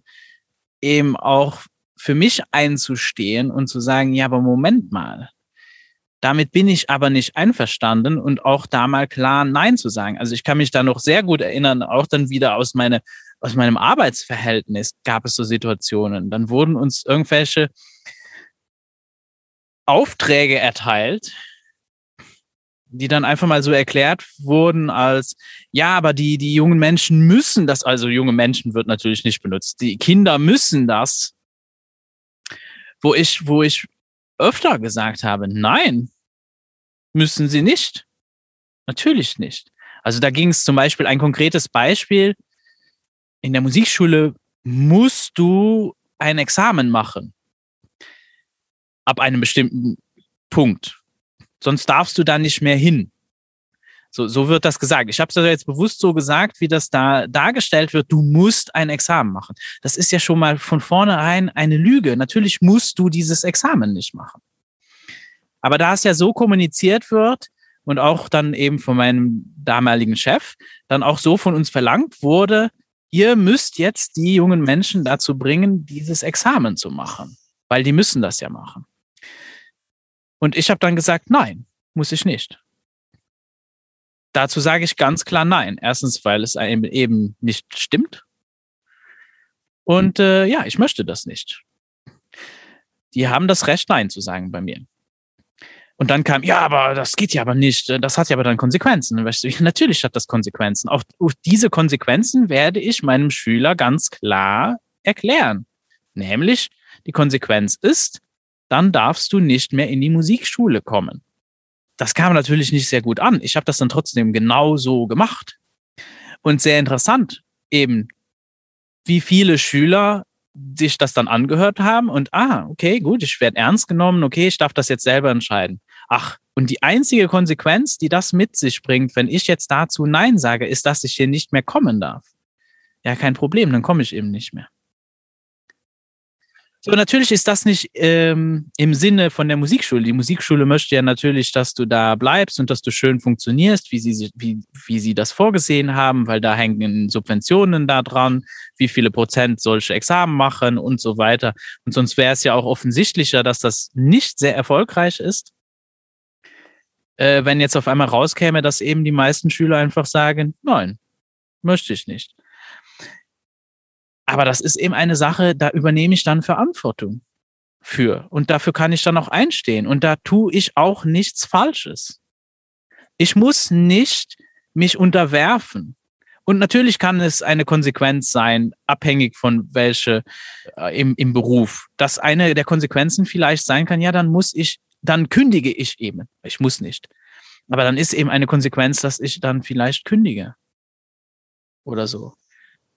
Speaker 1: eben auch für mich einzustehen und zu sagen, ja, aber Moment mal, damit bin ich aber nicht einverstanden und auch da mal klar Nein zu sagen. Also ich kann mich da noch sehr gut erinnern, auch dann wieder aus, meine, aus meinem Arbeitsverhältnis gab es so Situationen. Dann wurden uns irgendwelche Aufträge erteilt, die dann einfach mal so erklärt wurden als, ja, aber die, die jungen Menschen müssen das, also junge Menschen wird natürlich nicht benutzt, die Kinder müssen das, wo ich, wo ich öfter gesagt habe, nein, müssen sie nicht. Natürlich nicht. Also da ging es zum Beispiel ein konkretes Beispiel. In der Musikschule musst du ein Examen machen. Ab einem bestimmten Punkt. Sonst darfst du da nicht mehr hin. So, so wird das gesagt. Ich habe es jetzt bewusst so gesagt, wie das da dargestellt wird. Du musst ein Examen machen. Das ist ja schon mal von vornherein eine Lüge. Natürlich musst du dieses Examen nicht machen. Aber da es ja so kommuniziert wird und auch dann eben von meinem damaligen Chef dann auch so von uns verlangt wurde, ihr müsst jetzt die jungen Menschen dazu bringen, dieses Examen zu machen, weil die müssen das ja machen. Und ich habe dann gesagt, nein, muss ich nicht. Dazu sage ich ganz klar nein. Erstens, weil es eben nicht stimmt. Und äh, ja, ich möchte das nicht. Die haben das Recht, Nein zu sagen bei mir. Und dann kam, ja, aber das geht ja aber nicht. Das hat ja aber dann Konsequenzen. [LAUGHS] Natürlich hat das Konsequenzen. Auch diese Konsequenzen werde ich meinem Schüler ganz klar erklären. Nämlich, die Konsequenz ist, dann darfst du nicht mehr in die Musikschule kommen. Das kam natürlich nicht sehr gut an. Ich habe das dann trotzdem genau so gemacht. Und sehr interessant eben, wie viele Schüler sich das dann angehört haben und ah, okay, gut, ich werde ernst genommen, okay, ich darf das jetzt selber entscheiden. Ach, und die einzige Konsequenz, die das mit sich bringt, wenn ich jetzt dazu Nein sage, ist, dass ich hier nicht mehr kommen darf. Ja, kein Problem, dann komme ich eben nicht mehr. So, natürlich ist das nicht ähm, im Sinne von der Musikschule. Die Musikschule möchte ja natürlich, dass du da bleibst und dass du schön funktionierst, wie sie, wie, wie sie das vorgesehen haben, weil da hängen Subventionen da dran, wie viele Prozent solche Examen machen und so weiter. Und sonst wäre es ja auch offensichtlicher, dass das nicht sehr erfolgreich ist. Äh, wenn jetzt auf einmal rauskäme, dass eben die meisten Schüler einfach sagen, nein, möchte ich nicht. Aber das ist eben eine Sache, da übernehme ich dann Verantwortung für. Und dafür kann ich dann auch einstehen. Und da tue ich auch nichts Falsches. Ich muss nicht mich unterwerfen. Und natürlich kann es eine Konsequenz sein, abhängig von welche äh, im, im Beruf, dass eine der Konsequenzen vielleicht sein kann, ja, dann muss ich, dann kündige ich eben. Ich muss nicht. Aber dann ist eben eine Konsequenz, dass ich dann vielleicht kündige. Oder so.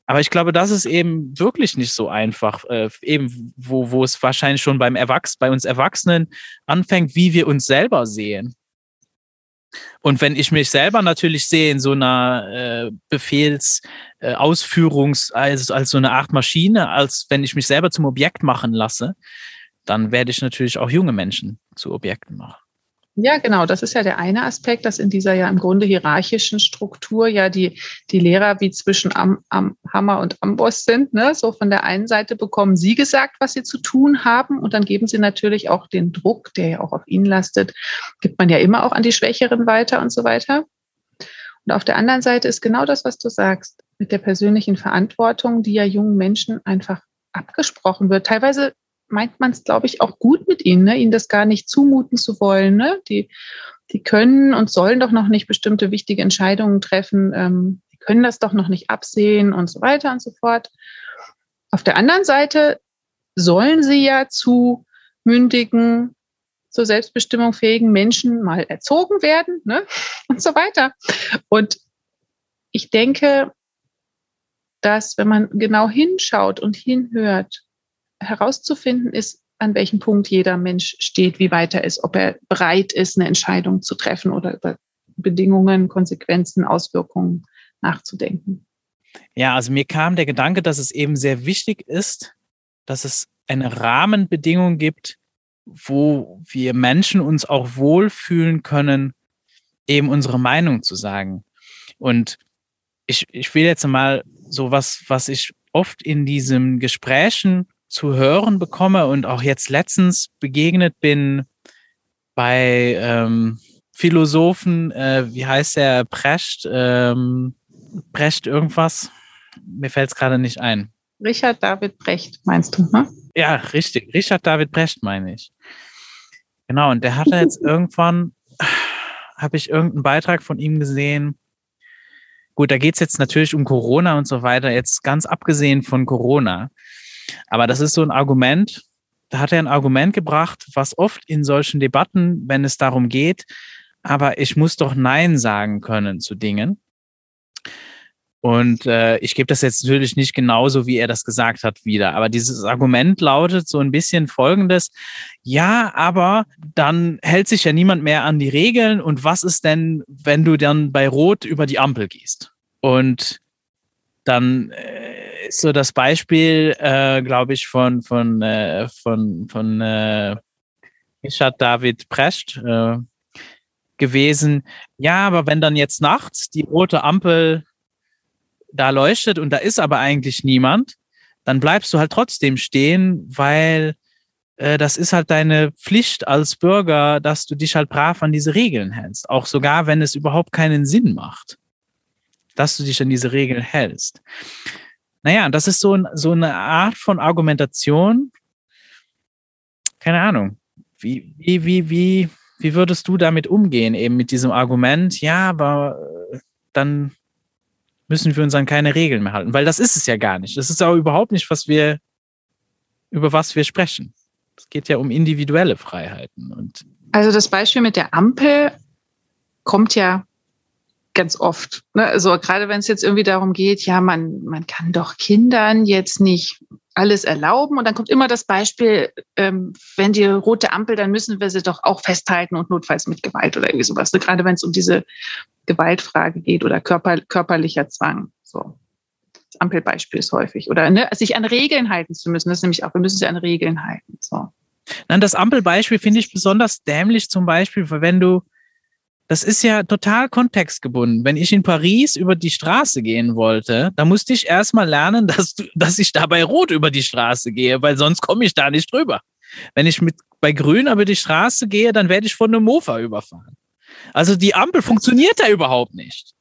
Speaker 1: Aber ich glaube, das ist eben wirklich nicht so einfach, äh, eben wo, wo es wahrscheinlich schon beim Erwachs bei uns Erwachsenen anfängt, wie wir uns selber sehen. Und wenn ich mich selber natürlich sehe in so einer äh, Befehls, äh, also als so eine Art Maschine, als wenn ich mich selber zum Objekt machen lasse, dann werde ich natürlich auch junge Menschen zu Objekten machen.
Speaker 2: Ja, genau. Das ist ja der eine Aspekt, dass in dieser ja im Grunde hierarchischen Struktur ja die, die Lehrer wie zwischen am, am Hammer und Amboss sind. Ne? So von der einen Seite bekommen sie gesagt, was sie zu tun haben und dann geben sie natürlich auch den Druck, der ja auch auf ihnen lastet, gibt man ja immer auch an die Schwächeren weiter und so weiter. Und auf der anderen Seite ist genau das, was du sagst, mit der persönlichen Verantwortung, die ja jungen Menschen einfach abgesprochen wird. Teilweise meint man es, glaube ich, auch gut mit ihnen, ne? ihnen das gar nicht zumuten zu wollen. Ne? Die, die können und sollen doch noch nicht bestimmte wichtige Entscheidungen treffen. Ähm, die können das doch noch nicht absehen und so weiter und so fort. Auf der anderen Seite sollen sie ja zu mündigen, zur Selbstbestimmung fähigen Menschen mal erzogen werden ne? [LAUGHS] und so weiter. Und ich denke, dass wenn man genau hinschaut und hinhört, herauszufinden ist, an welchem Punkt jeder Mensch steht, wie weit er ist, ob er bereit ist, eine Entscheidung zu treffen oder über Bedingungen, Konsequenzen, Auswirkungen nachzudenken.
Speaker 1: Ja, also mir kam der Gedanke, dass es eben sehr wichtig ist, dass es eine Rahmenbedingung gibt, wo wir Menschen uns auch wohlfühlen können, eben unsere Meinung zu sagen. Und ich, ich will jetzt mal so was, was ich oft in diesen Gesprächen zu hören bekomme und auch jetzt letztens begegnet bin bei ähm, Philosophen, äh, wie heißt der, Precht, ähm, Brecht irgendwas? Mir fällt es gerade nicht ein.
Speaker 2: Richard David Brecht, meinst du, ne?
Speaker 1: Ja, richtig. Richard David Brecht meine ich. Genau, und der hatte jetzt [LAUGHS] irgendwann, habe ich irgendeinen Beitrag von ihm gesehen. Gut, da geht es jetzt natürlich um Corona und so weiter, jetzt ganz abgesehen von Corona. Aber das ist so ein Argument, da hat er ein Argument gebracht, was oft in solchen Debatten, wenn es darum geht, aber ich muss doch Nein sagen können zu Dingen. Und äh, ich gebe das jetzt natürlich nicht genauso, wie er das gesagt hat, wieder. Aber dieses Argument lautet so ein bisschen folgendes. Ja, aber dann hält sich ja niemand mehr an die Regeln. Und was ist denn, wenn du dann bei Rot über die Ampel gehst? Und dann äh, ist so das Beispiel, äh, glaube ich, von, von, äh, von, von äh, Richard David Precht äh, gewesen. Ja, aber wenn dann jetzt nachts die rote Ampel da leuchtet und da ist aber eigentlich niemand, dann bleibst du halt trotzdem stehen, weil äh, das ist halt deine Pflicht als Bürger, dass du dich halt brav an diese Regeln hältst. Auch sogar, wenn es überhaupt keinen Sinn macht dass du dich an diese Regeln hältst. Naja, das ist so, ein, so eine Art von Argumentation. Keine Ahnung. Wie, wie, wie, wie, wie würdest du damit umgehen, eben mit diesem Argument, ja, aber äh, dann müssen wir uns an keine Regeln mehr halten, weil das ist es ja gar nicht. Das ist auch überhaupt nicht, was wir, über was wir sprechen. Es geht ja um individuelle Freiheiten. Und
Speaker 2: also das Beispiel mit der Ampel kommt ja ganz oft. Ne? Also gerade wenn es jetzt irgendwie darum geht, ja, man, man kann doch Kindern jetzt nicht alles erlauben. Und dann kommt immer das Beispiel, ähm, wenn die rote Ampel, dann müssen wir sie doch auch festhalten und notfalls mit Gewalt oder irgendwie sowas. Ne? Gerade wenn es um diese Gewaltfrage geht oder körper, körperlicher Zwang. So. Das Ampelbeispiel ist häufig. Oder ne, sich an Regeln halten zu müssen. Das ist nämlich auch, wir müssen sie an Regeln halten. So.
Speaker 1: Nein, das Ampelbeispiel finde ich besonders dämlich zum Beispiel, wenn du das ist ja total kontextgebunden. Wenn ich in Paris über die Straße gehen wollte, dann musste ich erstmal lernen, [LAUGHS] dass, du, dass ich dabei rot über die Straße gehe, weil sonst komme ich da nicht drüber. Wenn ich mit bei Grün über die Straße gehe, dann werde ich von einem Mofa überfahren. Also die Ampel funktioniert da überhaupt nicht.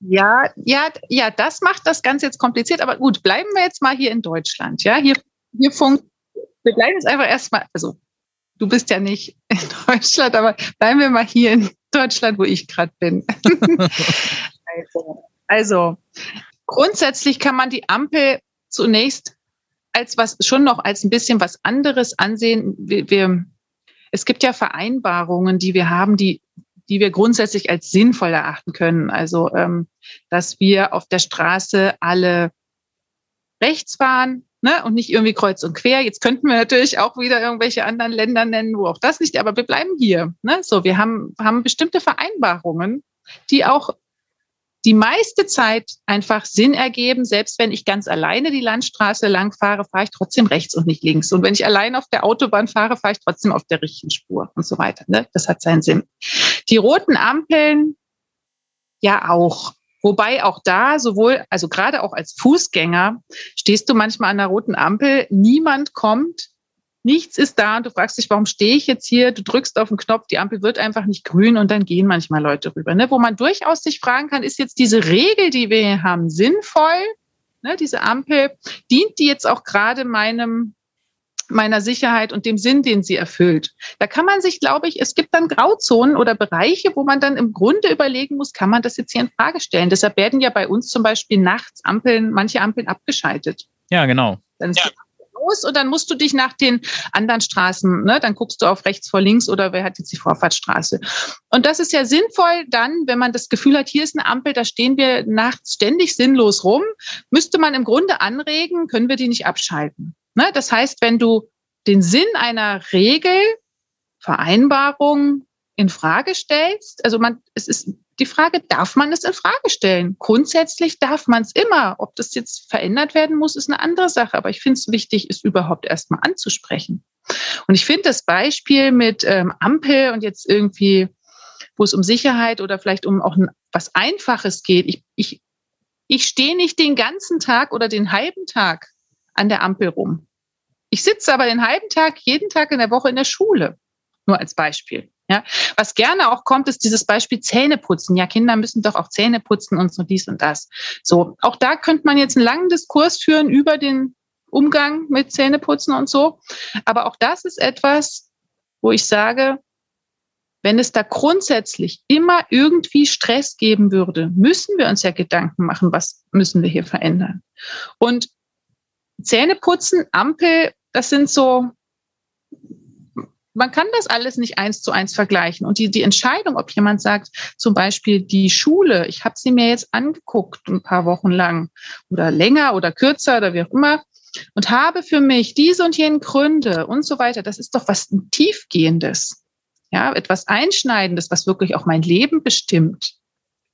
Speaker 2: Ja, ja, ja, das macht das Ganze jetzt kompliziert. Aber gut, bleiben wir jetzt mal hier in Deutschland. Ja, hier, hier funkt, wir bleiben jetzt einfach erstmal, also du bist ja nicht in Deutschland, aber bleiben wir mal hier in Deutschland, wo ich gerade bin. [LAUGHS] also, also, grundsätzlich kann man die Ampel zunächst als was schon noch als ein bisschen was anderes ansehen. Wir, wir, es gibt ja Vereinbarungen, die wir haben, die die wir grundsätzlich als sinnvoll erachten können. Also, ähm, dass wir auf der Straße alle rechts fahren, ne, und nicht irgendwie kreuz und quer. Jetzt könnten wir natürlich auch wieder irgendwelche anderen Länder nennen, wo auch das nicht, aber wir bleiben hier. Ne? So, wir haben, haben bestimmte Vereinbarungen, die auch die meiste Zeit einfach Sinn ergeben. Selbst wenn ich ganz alleine die Landstraße lang fahre, fahre ich trotzdem rechts und nicht links. Und wenn ich allein auf der Autobahn fahre, fahre ich trotzdem auf der richtigen Spur und so weiter. Ne? Das hat seinen Sinn. Die roten Ampeln ja auch. Wobei auch da sowohl, also gerade auch als Fußgänger, stehst du manchmal an der roten Ampel, niemand kommt, nichts ist da und du fragst dich, warum stehe ich jetzt hier? Du drückst auf den Knopf, die Ampel wird einfach nicht grün und dann gehen manchmal Leute rüber. Ne? Wo man durchaus sich fragen kann, ist jetzt diese Regel, die wir hier haben, sinnvoll? Ne? Diese Ampel, dient die jetzt auch gerade meinem meiner Sicherheit und dem Sinn, den sie erfüllt. Da kann man sich, glaube ich, es gibt dann Grauzonen oder Bereiche, wo man dann im Grunde überlegen muss, kann man das jetzt hier in Frage stellen? Deshalb werden ja bei uns zum Beispiel nachts Ampeln, manche Ampeln abgeschaltet.
Speaker 1: Ja, genau.
Speaker 2: Dann ja aus und dann musst du dich nach den anderen Straßen, ne, dann guckst du auf rechts vor links oder wer hat jetzt die Vorfahrtsstraße. Und das ist ja sinnvoll dann, wenn man das Gefühl hat, hier ist eine Ampel, da stehen wir nachts ständig sinnlos rum, müsste man im Grunde anregen, können wir die nicht abschalten. Ne? Das heißt, wenn du den Sinn einer Regel, Vereinbarung in Frage stellst, also man, es ist die Frage, darf man es in Frage stellen? Grundsätzlich darf man es immer. Ob das jetzt verändert werden muss, ist eine andere Sache. Aber ich finde es wichtig, es überhaupt erstmal anzusprechen. Und ich finde das Beispiel mit ähm, Ampel und jetzt irgendwie, wo es um Sicherheit oder vielleicht um auch ein, was Einfaches geht. Ich, ich, ich stehe nicht den ganzen Tag oder den halben Tag an der Ampel rum. Ich sitze aber den halben Tag, jeden Tag in der Woche in der Schule. Nur als Beispiel. Ja, was gerne auch kommt, ist dieses Beispiel Zähneputzen. Ja, Kinder müssen doch auch Zähne putzen und so dies und das. So, auch da könnte man jetzt einen langen Diskurs führen über den Umgang mit Zähneputzen und so. Aber auch das ist etwas, wo ich sage, wenn es da grundsätzlich immer irgendwie Stress geben würde, müssen wir uns ja Gedanken machen, was müssen wir hier verändern. Und Zähneputzen, Ampel, das sind so man kann das alles nicht eins zu eins vergleichen. Und die, die Entscheidung, ob jemand sagt, zum Beispiel die Schule, ich habe sie mir jetzt angeguckt ein paar Wochen lang oder länger oder kürzer oder wie auch immer und habe für mich diese und jene Gründe und so weiter, das ist doch was tiefgehendes. Ja, etwas Einschneidendes, was wirklich auch mein Leben bestimmt.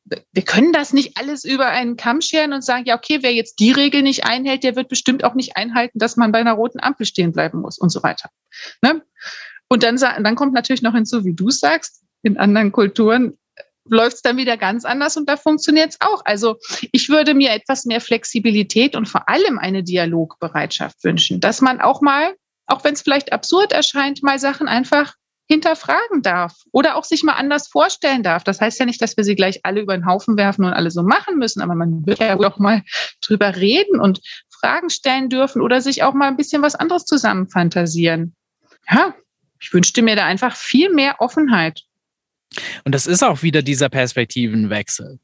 Speaker 2: Wir können das nicht alles über einen Kamm scheren und sagen, ja, okay, wer jetzt die Regel nicht einhält, der wird bestimmt auch nicht einhalten, dass man bei einer roten Ampel stehen bleiben muss und so weiter. Ne? Und dann, dann kommt natürlich noch hinzu, wie du sagst, in anderen Kulturen läuft es dann wieder ganz anders und da funktioniert es auch. Also ich würde mir etwas mehr Flexibilität und vor allem eine Dialogbereitschaft wünschen, dass man auch mal, auch wenn es vielleicht absurd erscheint, mal Sachen einfach hinterfragen darf oder auch sich mal anders vorstellen darf. Das heißt ja nicht, dass wir sie gleich alle über den Haufen werfen und alle so machen müssen, aber man wird ja auch mal drüber reden und Fragen stellen dürfen oder sich auch mal ein bisschen was anderes zusammen fantasieren. Ja, ich wünschte mir da einfach viel mehr Offenheit.
Speaker 1: Und das ist auch wieder dieser Perspektivenwechsel,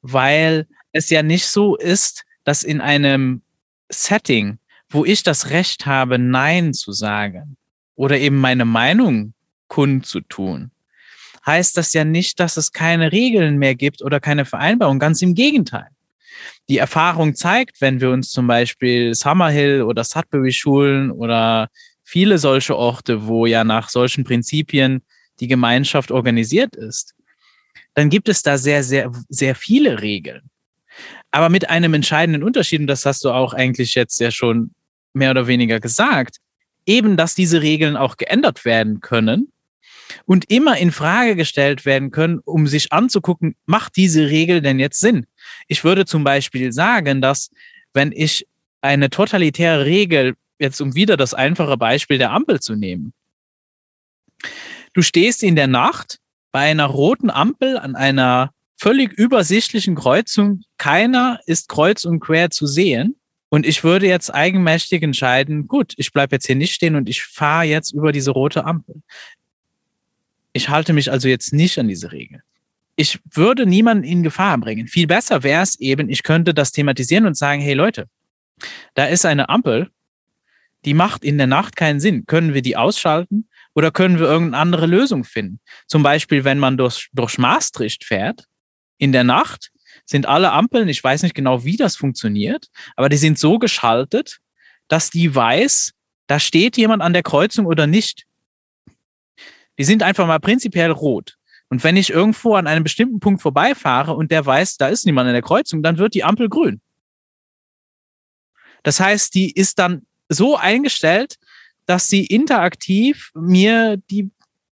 Speaker 1: weil es ja nicht so ist, dass in einem Setting, wo ich das Recht habe, Nein zu sagen oder eben meine Meinung kundzutun, heißt das ja nicht, dass es keine Regeln mehr gibt oder keine Vereinbarung. Ganz im Gegenteil. Die Erfahrung zeigt, wenn wir uns zum Beispiel Summerhill oder Sudbury Schulen oder viele solche Orte, wo ja nach solchen Prinzipien die Gemeinschaft organisiert ist, dann gibt es da sehr, sehr, sehr viele Regeln. Aber mit einem entscheidenden Unterschied, und das hast du auch eigentlich jetzt ja schon mehr oder weniger gesagt, eben, dass diese Regeln auch geändert werden können und immer in Frage gestellt werden können, um sich anzugucken, macht diese Regel denn jetzt Sinn? Ich würde zum Beispiel sagen, dass wenn ich eine totalitäre Regel jetzt um wieder das einfache Beispiel der Ampel zu nehmen. Du stehst in der Nacht bei einer roten Ampel an einer völlig übersichtlichen Kreuzung. Keiner ist kreuz und quer zu sehen. Und ich würde jetzt eigenmächtig entscheiden, gut, ich bleibe jetzt hier nicht stehen und ich fahre jetzt über diese rote Ampel. Ich halte mich also jetzt nicht an diese Regel. Ich würde niemanden in Gefahr bringen. Viel besser wäre es eben, ich könnte das thematisieren und sagen, hey Leute, da ist eine Ampel die macht in der Nacht keinen Sinn. Können wir die ausschalten oder können wir irgendeine andere Lösung finden? Zum Beispiel, wenn man durch, durch Maastricht fährt, in der Nacht sind alle Ampeln, ich weiß nicht genau, wie das funktioniert, aber die sind so geschaltet, dass die weiß, da steht jemand an der Kreuzung oder nicht. Die sind einfach mal prinzipiell rot. Und wenn ich irgendwo an einem bestimmten Punkt vorbeifahre und der weiß, da ist niemand in der Kreuzung, dann wird die Ampel grün. Das heißt, die ist dann so eingestellt, dass sie interaktiv mir die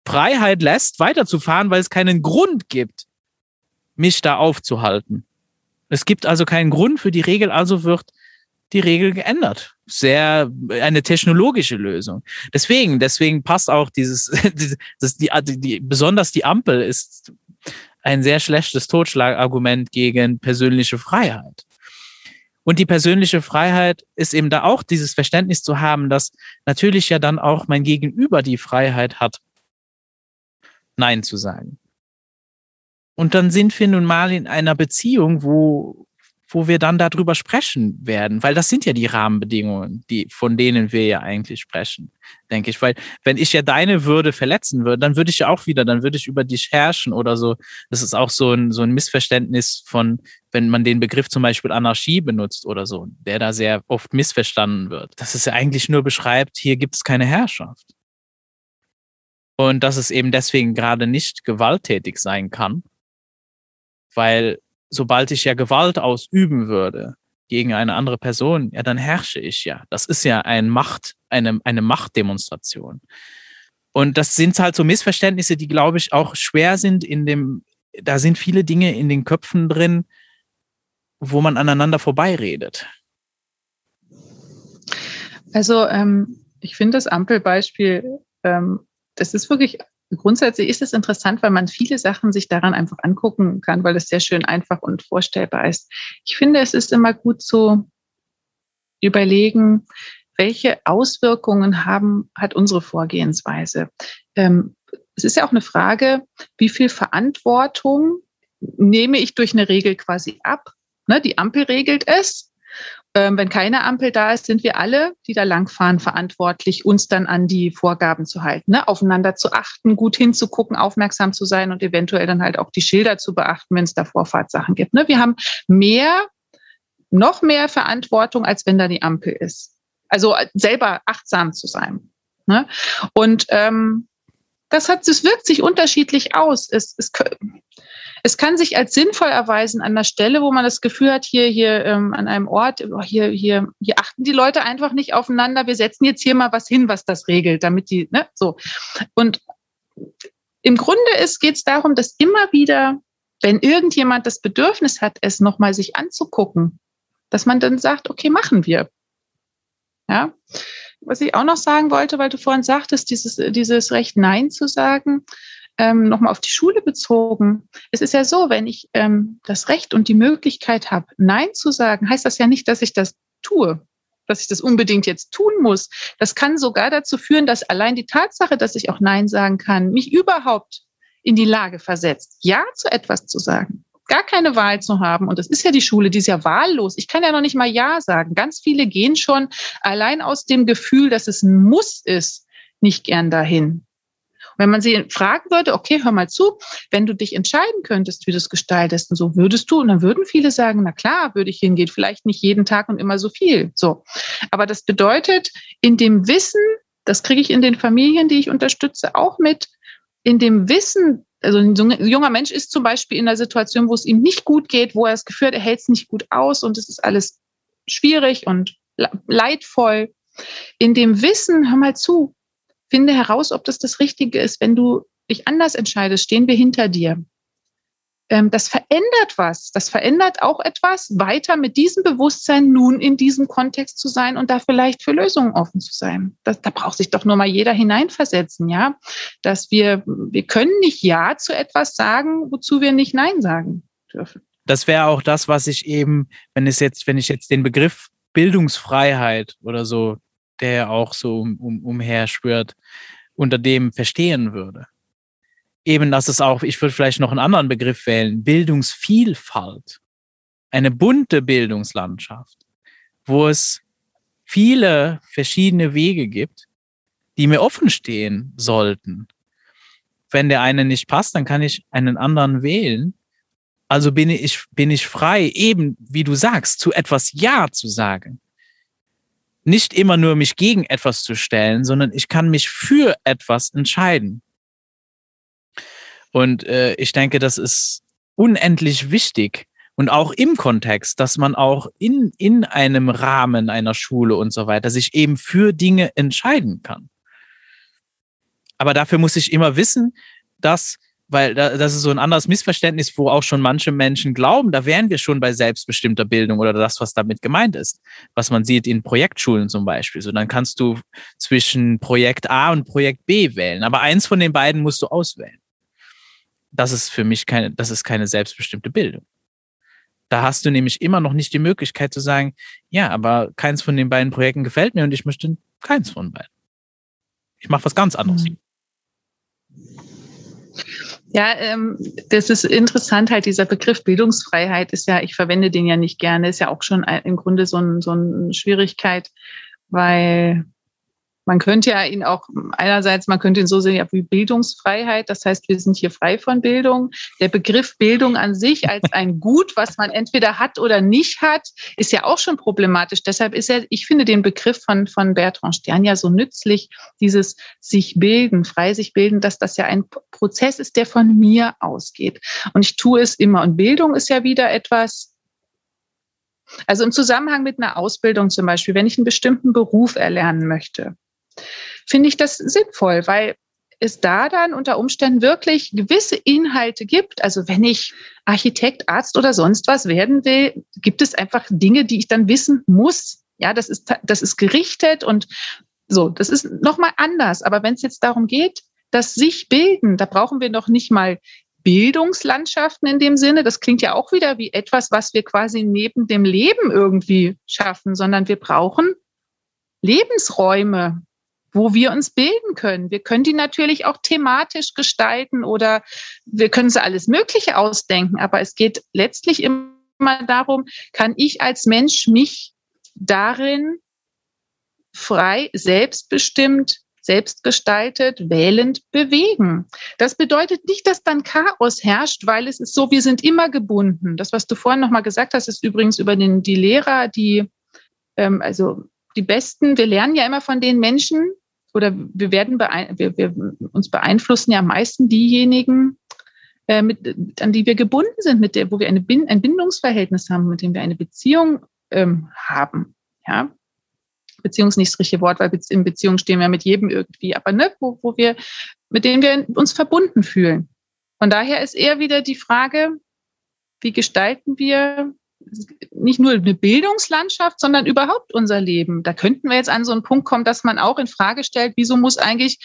Speaker 1: Freiheit lässt, weiterzufahren, weil es keinen Grund gibt, mich da aufzuhalten. Es gibt also keinen Grund für die Regel, also wird die Regel geändert. Sehr eine technologische Lösung. Deswegen, deswegen passt auch dieses, [LAUGHS] das, die, die, besonders die Ampel ist ein sehr schlechtes Totschlagargument gegen persönliche Freiheit. Und die persönliche Freiheit ist eben da auch dieses Verständnis zu haben, dass natürlich ja dann auch mein Gegenüber die Freiheit hat, Nein zu sagen. Und dann sind wir nun mal in einer Beziehung, wo, wo wir dann darüber sprechen werden, weil das sind ja die Rahmenbedingungen, die, von denen wir ja eigentlich sprechen, denke ich. Weil wenn ich ja deine Würde verletzen würde, dann würde ich ja auch wieder, dann würde ich über dich herrschen oder so. Das ist auch so ein, so ein Missverständnis von, wenn man den Begriff zum Beispiel Anarchie benutzt oder so, der da sehr oft missverstanden wird. Das ist ja eigentlich nur beschreibt, hier gibt es keine Herrschaft. Und dass es eben deswegen gerade nicht gewalttätig sein kann, weil sobald ich ja Gewalt ausüben würde gegen eine andere Person, ja, dann herrsche ich ja. Das ist ja ein Macht, eine, eine Machtdemonstration. Und das sind halt so Missverständnisse, die, glaube ich, auch schwer sind in dem, da sind viele Dinge in den Köpfen drin, wo man aneinander vorbeiredet.
Speaker 2: Also ähm, ich finde das Ampelbeispiel, ähm, das ist wirklich grundsätzlich ist es interessant, weil man viele Sachen sich daran einfach angucken kann, weil es sehr schön einfach und vorstellbar ist. Ich finde, es ist immer gut zu überlegen, welche Auswirkungen haben, hat unsere Vorgehensweise. Ähm, es ist ja auch eine Frage, wie viel Verantwortung nehme ich durch eine Regel quasi ab? Ne, die Ampel regelt es wenn keine Ampel da ist, sind wir alle, die da langfahren, verantwortlich, uns dann an die Vorgaben zu halten, ne? aufeinander zu achten, gut hinzugucken, aufmerksam zu sein und eventuell dann halt auch die Schilder zu beachten, wenn es da Vorfahrtssachen gibt. Ne? Wir haben mehr, noch mehr Verantwortung, als wenn da die Ampel ist. Also äh, selber achtsam zu sein. Ne? Und ähm, das hat, das wirkt sich unterschiedlich aus. Es, es, es kann sich als sinnvoll erweisen an der Stelle, wo man das Gefühl hat, hier, hier ähm, an einem Ort, oh, hier, hier, hier achten die Leute einfach nicht aufeinander. Wir setzen jetzt hier mal was hin, was das regelt, damit die, ne, so. Und im Grunde geht es darum, dass immer wieder, wenn irgendjemand das Bedürfnis hat, es nochmal sich anzugucken, dass man dann sagt, okay, machen wir. Ja. Was ich auch noch sagen wollte, weil du vorhin sagtest, dieses, dieses Recht Nein zu sagen, ähm, nochmal auf die Schule bezogen. Es ist ja so, wenn ich ähm, das Recht und die Möglichkeit habe, Nein zu sagen, heißt das ja nicht, dass ich das tue, dass ich das unbedingt jetzt tun muss. Das kann sogar dazu führen, dass allein die Tatsache, dass ich auch Nein sagen kann, mich überhaupt in die Lage versetzt, Ja zu etwas zu sagen gar keine Wahl zu haben. Und das ist ja die Schule, die ist ja wahllos. Ich kann ja noch nicht mal Ja sagen. Ganz viele gehen schon allein aus dem Gefühl, dass es ein Muss ist, nicht gern dahin. Wenn man sie fragen würde, okay, hör mal zu, wenn du dich entscheiden könntest, wie du es gestaltest, und so würdest du, und dann würden viele sagen, na klar, würde ich hingehen, vielleicht nicht jeden Tag und immer so viel. So. Aber das bedeutet, in dem Wissen, das kriege ich in den Familien, die ich unterstütze, auch mit, in dem Wissen, also ein junger Mensch ist zum Beispiel in einer Situation, wo es ihm nicht gut geht, wo er das Gefühl hat, er hält es nicht gut aus und es ist alles schwierig und leidvoll. In dem Wissen, hör mal zu, Finde heraus, ob das das Richtige ist. Wenn du dich anders entscheidest, stehen wir hinter dir. Ähm, das verändert was. Das verändert auch etwas, weiter mit diesem Bewusstsein nun in diesem Kontext zu sein und da vielleicht für Lösungen offen zu sein. Das, da braucht sich doch nur mal jeder hineinversetzen, ja. Dass wir, wir können nicht Ja zu etwas sagen, wozu wir nicht Nein sagen dürfen.
Speaker 1: Das wäre auch das, was ich eben, wenn es jetzt, wenn ich jetzt den Begriff Bildungsfreiheit oder so der auch so um, um, umherschwört, unter dem verstehen würde. Eben, dass es auch, ich würde vielleicht noch einen anderen Begriff wählen, Bildungsvielfalt. Eine bunte Bildungslandschaft, wo es viele verschiedene Wege gibt, die mir offen stehen sollten. Wenn der eine nicht passt, dann kann ich einen anderen wählen. Also bin ich, bin ich frei, eben wie du sagst, zu etwas Ja zu sagen nicht immer nur mich gegen etwas zu stellen, sondern ich kann mich für etwas entscheiden. Und äh, ich denke, das ist unendlich wichtig. Und auch im Kontext, dass man auch in, in einem Rahmen einer Schule und so weiter sich eben für Dinge entscheiden kann. Aber dafür muss ich immer wissen, dass weil das ist so ein anderes Missverständnis, wo auch schon manche Menschen glauben, da wären wir schon bei selbstbestimmter Bildung oder das, was damit gemeint ist. Was man sieht in Projektschulen zum Beispiel. So, dann kannst du zwischen Projekt A und Projekt B wählen, aber eins von den beiden musst du auswählen. Das ist für mich keine, das ist keine selbstbestimmte Bildung. Da hast du nämlich immer noch nicht die Möglichkeit zu sagen, ja, aber keins von den beiden Projekten gefällt mir und ich möchte keins von beiden. Ich mache was ganz anderes. Mhm.
Speaker 2: Ja, ähm, das ist interessant, halt dieser Begriff Bildungsfreiheit ist ja, ich verwende den ja nicht gerne, ist ja auch schon im Grunde so, ein, so eine Schwierigkeit, weil man könnte ja ihn auch einerseits, man könnte ihn so sehen ja, wie Bildungsfreiheit. Das heißt, wir sind hier frei von Bildung. Der Begriff Bildung an sich als [LAUGHS] ein Gut, was man entweder hat oder nicht hat, ist ja auch schon problematisch. Deshalb ist er, ich finde den Begriff von, von Bertrand Stern ja so nützlich, dieses sich bilden, frei sich bilden, dass das ja ein Prozess ist, der von mir ausgeht. Und ich tue es immer. Und Bildung ist ja wieder etwas, also im Zusammenhang mit einer Ausbildung zum Beispiel, wenn ich einen bestimmten Beruf erlernen möchte, finde ich das sinnvoll, weil es da dann unter Umständen wirklich gewisse Inhalte gibt. Also wenn ich Architekt, Arzt oder sonst was werden will, gibt es einfach Dinge, die ich dann wissen muss. Ja, das ist, das ist gerichtet und so, das ist nochmal anders. Aber wenn es jetzt darum geht, dass sich bilden, da brauchen wir noch nicht mal Bildungslandschaften in dem Sinne. Das klingt ja auch wieder wie etwas, was wir quasi neben dem Leben irgendwie schaffen, sondern wir brauchen Lebensräume, wo wir uns bilden können. Wir können die natürlich auch thematisch gestalten oder wir können sie alles Mögliche ausdenken, aber es geht letztlich immer darum, kann ich als Mensch mich darin frei, selbstbestimmt, selbstgestaltet, wählend bewegen. Das bedeutet nicht, dass dann Chaos herrscht, weil es ist so, wir sind immer gebunden. Das, was du vorhin nochmal gesagt hast, ist übrigens über den, die Lehrer, die, ähm, also die Besten, wir lernen ja immer von den Menschen, oder wir werden wir, wir, uns beeinflussen ja am meisten diejenigen, äh, mit, an die wir gebunden sind, mit der, wo wir eine Bin ein Bindungsverhältnis haben, mit dem wir eine Beziehung ähm, haben. Ja, Beziehung ist nicht das richtige Wort, weil in Beziehung stehen wir mit jedem irgendwie, aber ne, wo, wo wir, mit denen wir uns verbunden fühlen. Von daher ist eher wieder die Frage, wie gestalten wir nicht nur eine Bildungslandschaft, sondern überhaupt unser Leben. Da könnten wir jetzt an so einen Punkt kommen, dass man auch in Frage stellt, wieso muss eigentlich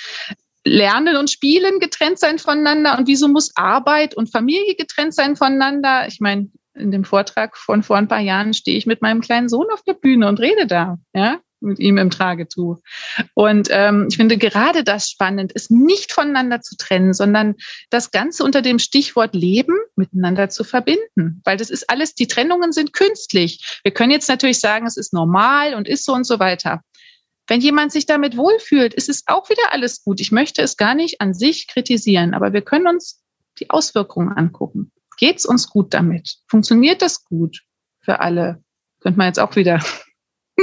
Speaker 2: Lernen und Spielen getrennt sein voneinander und wieso muss Arbeit und Familie getrennt sein voneinander? Ich meine, in dem Vortrag von vor ein paar Jahren stehe ich mit meinem kleinen Sohn auf der Bühne und rede da. Ja, mit ihm im Tragetuch. Und ähm, ich finde gerade das spannend, ist nicht voneinander zu trennen, sondern das Ganze unter dem Stichwort Leben miteinander zu verbinden. Weil das ist alles, die Trennungen sind künstlich. Wir können jetzt natürlich sagen, es ist normal und ist so und so weiter. Wenn jemand sich damit wohlfühlt, ist es auch wieder alles gut. Ich möchte es gar nicht an sich kritisieren, aber wir können uns die Auswirkungen angucken. Geht es uns gut damit? Funktioniert das gut für alle? Könnte man jetzt auch wieder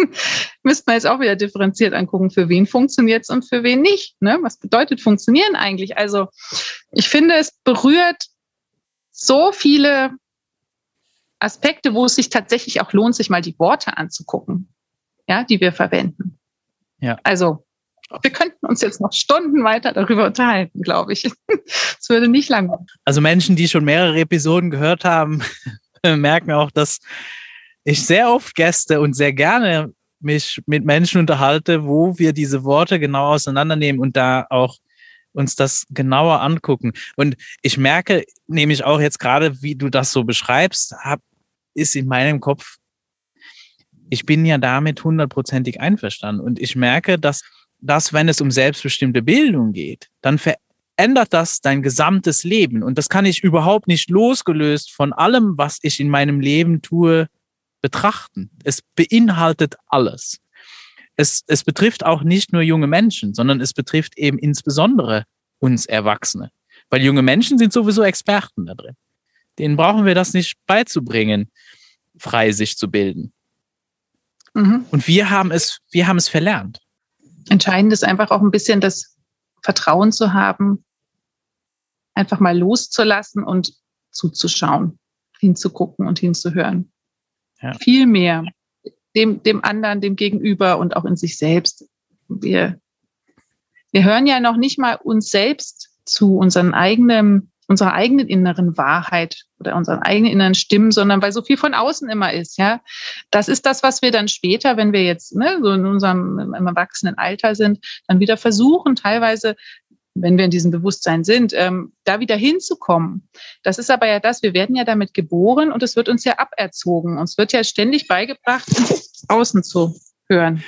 Speaker 2: [LAUGHS] müsste man jetzt auch wieder differenziert angucken, für wen funktioniert es und für wen nicht. Ne? Was bedeutet funktionieren eigentlich? Also ich finde, es berührt so viele Aspekte, wo es sich tatsächlich auch lohnt, sich mal die Worte anzugucken, ja, die wir verwenden. Ja. Also wir könnten uns jetzt noch Stunden weiter darüber unterhalten, glaube ich. [LAUGHS] Es würde nicht lang.
Speaker 1: Also Menschen, die schon mehrere Episoden gehört haben, [LAUGHS] merken auch, dass ich sehr oft Gäste und sehr gerne mich mit Menschen unterhalte, wo wir diese Worte genau auseinandernehmen und da auch uns das genauer angucken. Und ich merke nämlich auch jetzt gerade, wie du das so beschreibst, hab, ist in meinem Kopf, ich bin ja damit hundertprozentig einverstanden. Und ich merke, dass das, wenn es um selbstbestimmte Bildung geht, dann verändert das dein gesamtes Leben. Und das kann ich überhaupt nicht losgelöst von allem, was ich in meinem Leben tue, betrachten. Es beinhaltet alles. Es, es betrifft auch nicht nur junge Menschen, sondern es betrifft eben insbesondere uns Erwachsene. Weil junge Menschen sind sowieso Experten da drin. Denen brauchen wir das nicht beizubringen, frei sich zu bilden. Mhm. Und wir haben es, wir haben es verlernt.
Speaker 2: Entscheidend ist einfach auch ein bisschen das Vertrauen zu haben, einfach mal loszulassen und zuzuschauen, hinzugucken und hinzuhören. Ja. Viel mehr dem, dem anderen, dem Gegenüber und auch in sich selbst. Wir, wir hören ja noch nicht mal uns selbst zu, unseren eigenen, unserer eigenen inneren Wahrheit oder unseren eigenen inneren Stimmen, sondern weil so viel von außen immer ist, ja. Das ist das, was wir dann später, wenn wir jetzt ne, so in unserem im erwachsenen Alter sind, dann wieder versuchen, teilweise wenn wir in diesem Bewusstsein sind, ähm, da wieder hinzukommen. Das ist aber ja das, wir werden ja damit geboren und es wird uns ja aberzogen. Uns wird ja ständig beigebracht, außen zu hören.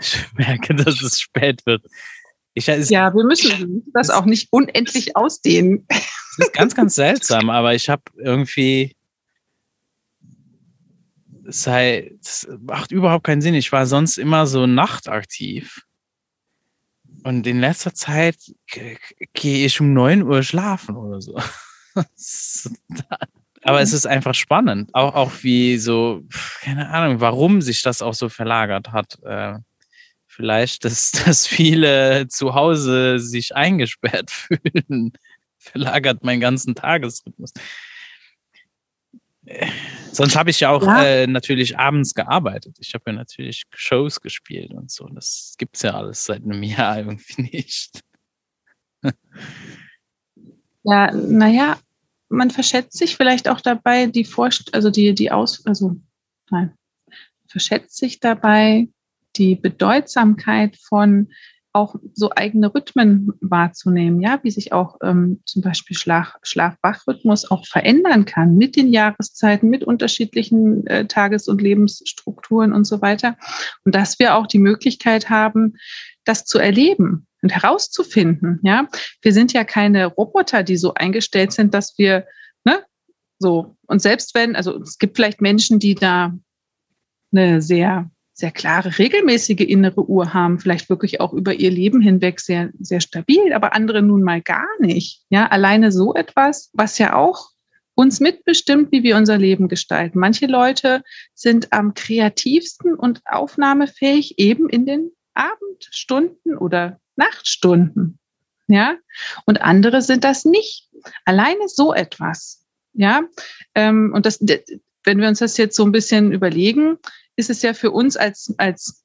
Speaker 1: Ich merke, dass es spät wird.
Speaker 2: Ich, ja, wir müssen das auch nicht unendlich ausdehnen.
Speaker 1: Das ist ganz, ganz seltsam, aber ich habe irgendwie sei, das macht überhaupt keinen Sinn. Ich war sonst immer so nachtaktiv. Und in letzter Zeit gehe ich um neun Uhr schlafen oder so. [LAUGHS] Aber es ist einfach spannend. Auch, auch wie so, keine Ahnung, warum sich das auch so verlagert hat. Äh, vielleicht, dass, [LAUGHS] dass viele zu Hause sich eingesperrt [LAUGHS] fühlen, verlagert meinen ganzen Tagesrhythmus. Sonst habe ich ja auch ja. Äh, natürlich abends gearbeitet. Ich habe ja natürlich Shows gespielt und so. Das gibt es ja alles seit einem Jahr [LAUGHS] irgendwie nicht.
Speaker 2: ja, naja, man verschätzt sich vielleicht auch dabei, die Vorst also die, die Aus, also nein, verschätzt sich dabei die Bedeutsamkeit von auch so eigene Rhythmen wahrzunehmen, ja, wie sich auch ähm, zum Beispiel Schlaf, Schlaf-Wach-Rhythmus auch verändern kann mit den Jahreszeiten, mit unterschiedlichen äh, Tages- und Lebensstrukturen und so weiter. Und dass wir auch die Möglichkeit haben, das zu erleben und herauszufinden, ja. Wir sind ja keine Roboter, die so eingestellt sind, dass wir, ne, so, und selbst wenn, also es gibt vielleicht Menschen, die da eine sehr sehr klare, regelmäßige innere Uhr haben, vielleicht wirklich auch über ihr Leben hinweg sehr, sehr stabil, aber andere nun mal gar nicht. Ja, alleine so etwas, was ja auch uns mitbestimmt, wie wir unser Leben gestalten. Manche Leute sind am kreativsten und aufnahmefähig eben in den Abendstunden oder Nachtstunden. Ja, und andere sind das nicht. Alleine so etwas. Ja, ähm, und das, wenn wir uns das jetzt so ein bisschen überlegen, ist es ja für uns als, als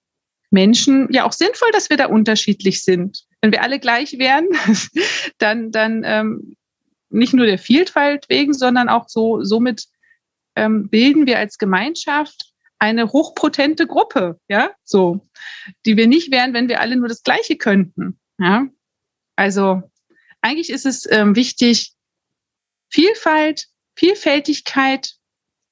Speaker 2: Menschen ja auch sinnvoll, dass wir da unterschiedlich sind. Wenn wir alle gleich wären, [LAUGHS] dann, dann ähm, nicht nur der Vielfalt wegen, sondern auch so, somit ähm, bilden wir als Gemeinschaft eine hochpotente Gruppe, ja, so, die wir nicht wären, wenn wir alle nur das Gleiche könnten, ja. Also eigentlich ist es ähm, wichtig, Vielfalt, Vielfältigkeit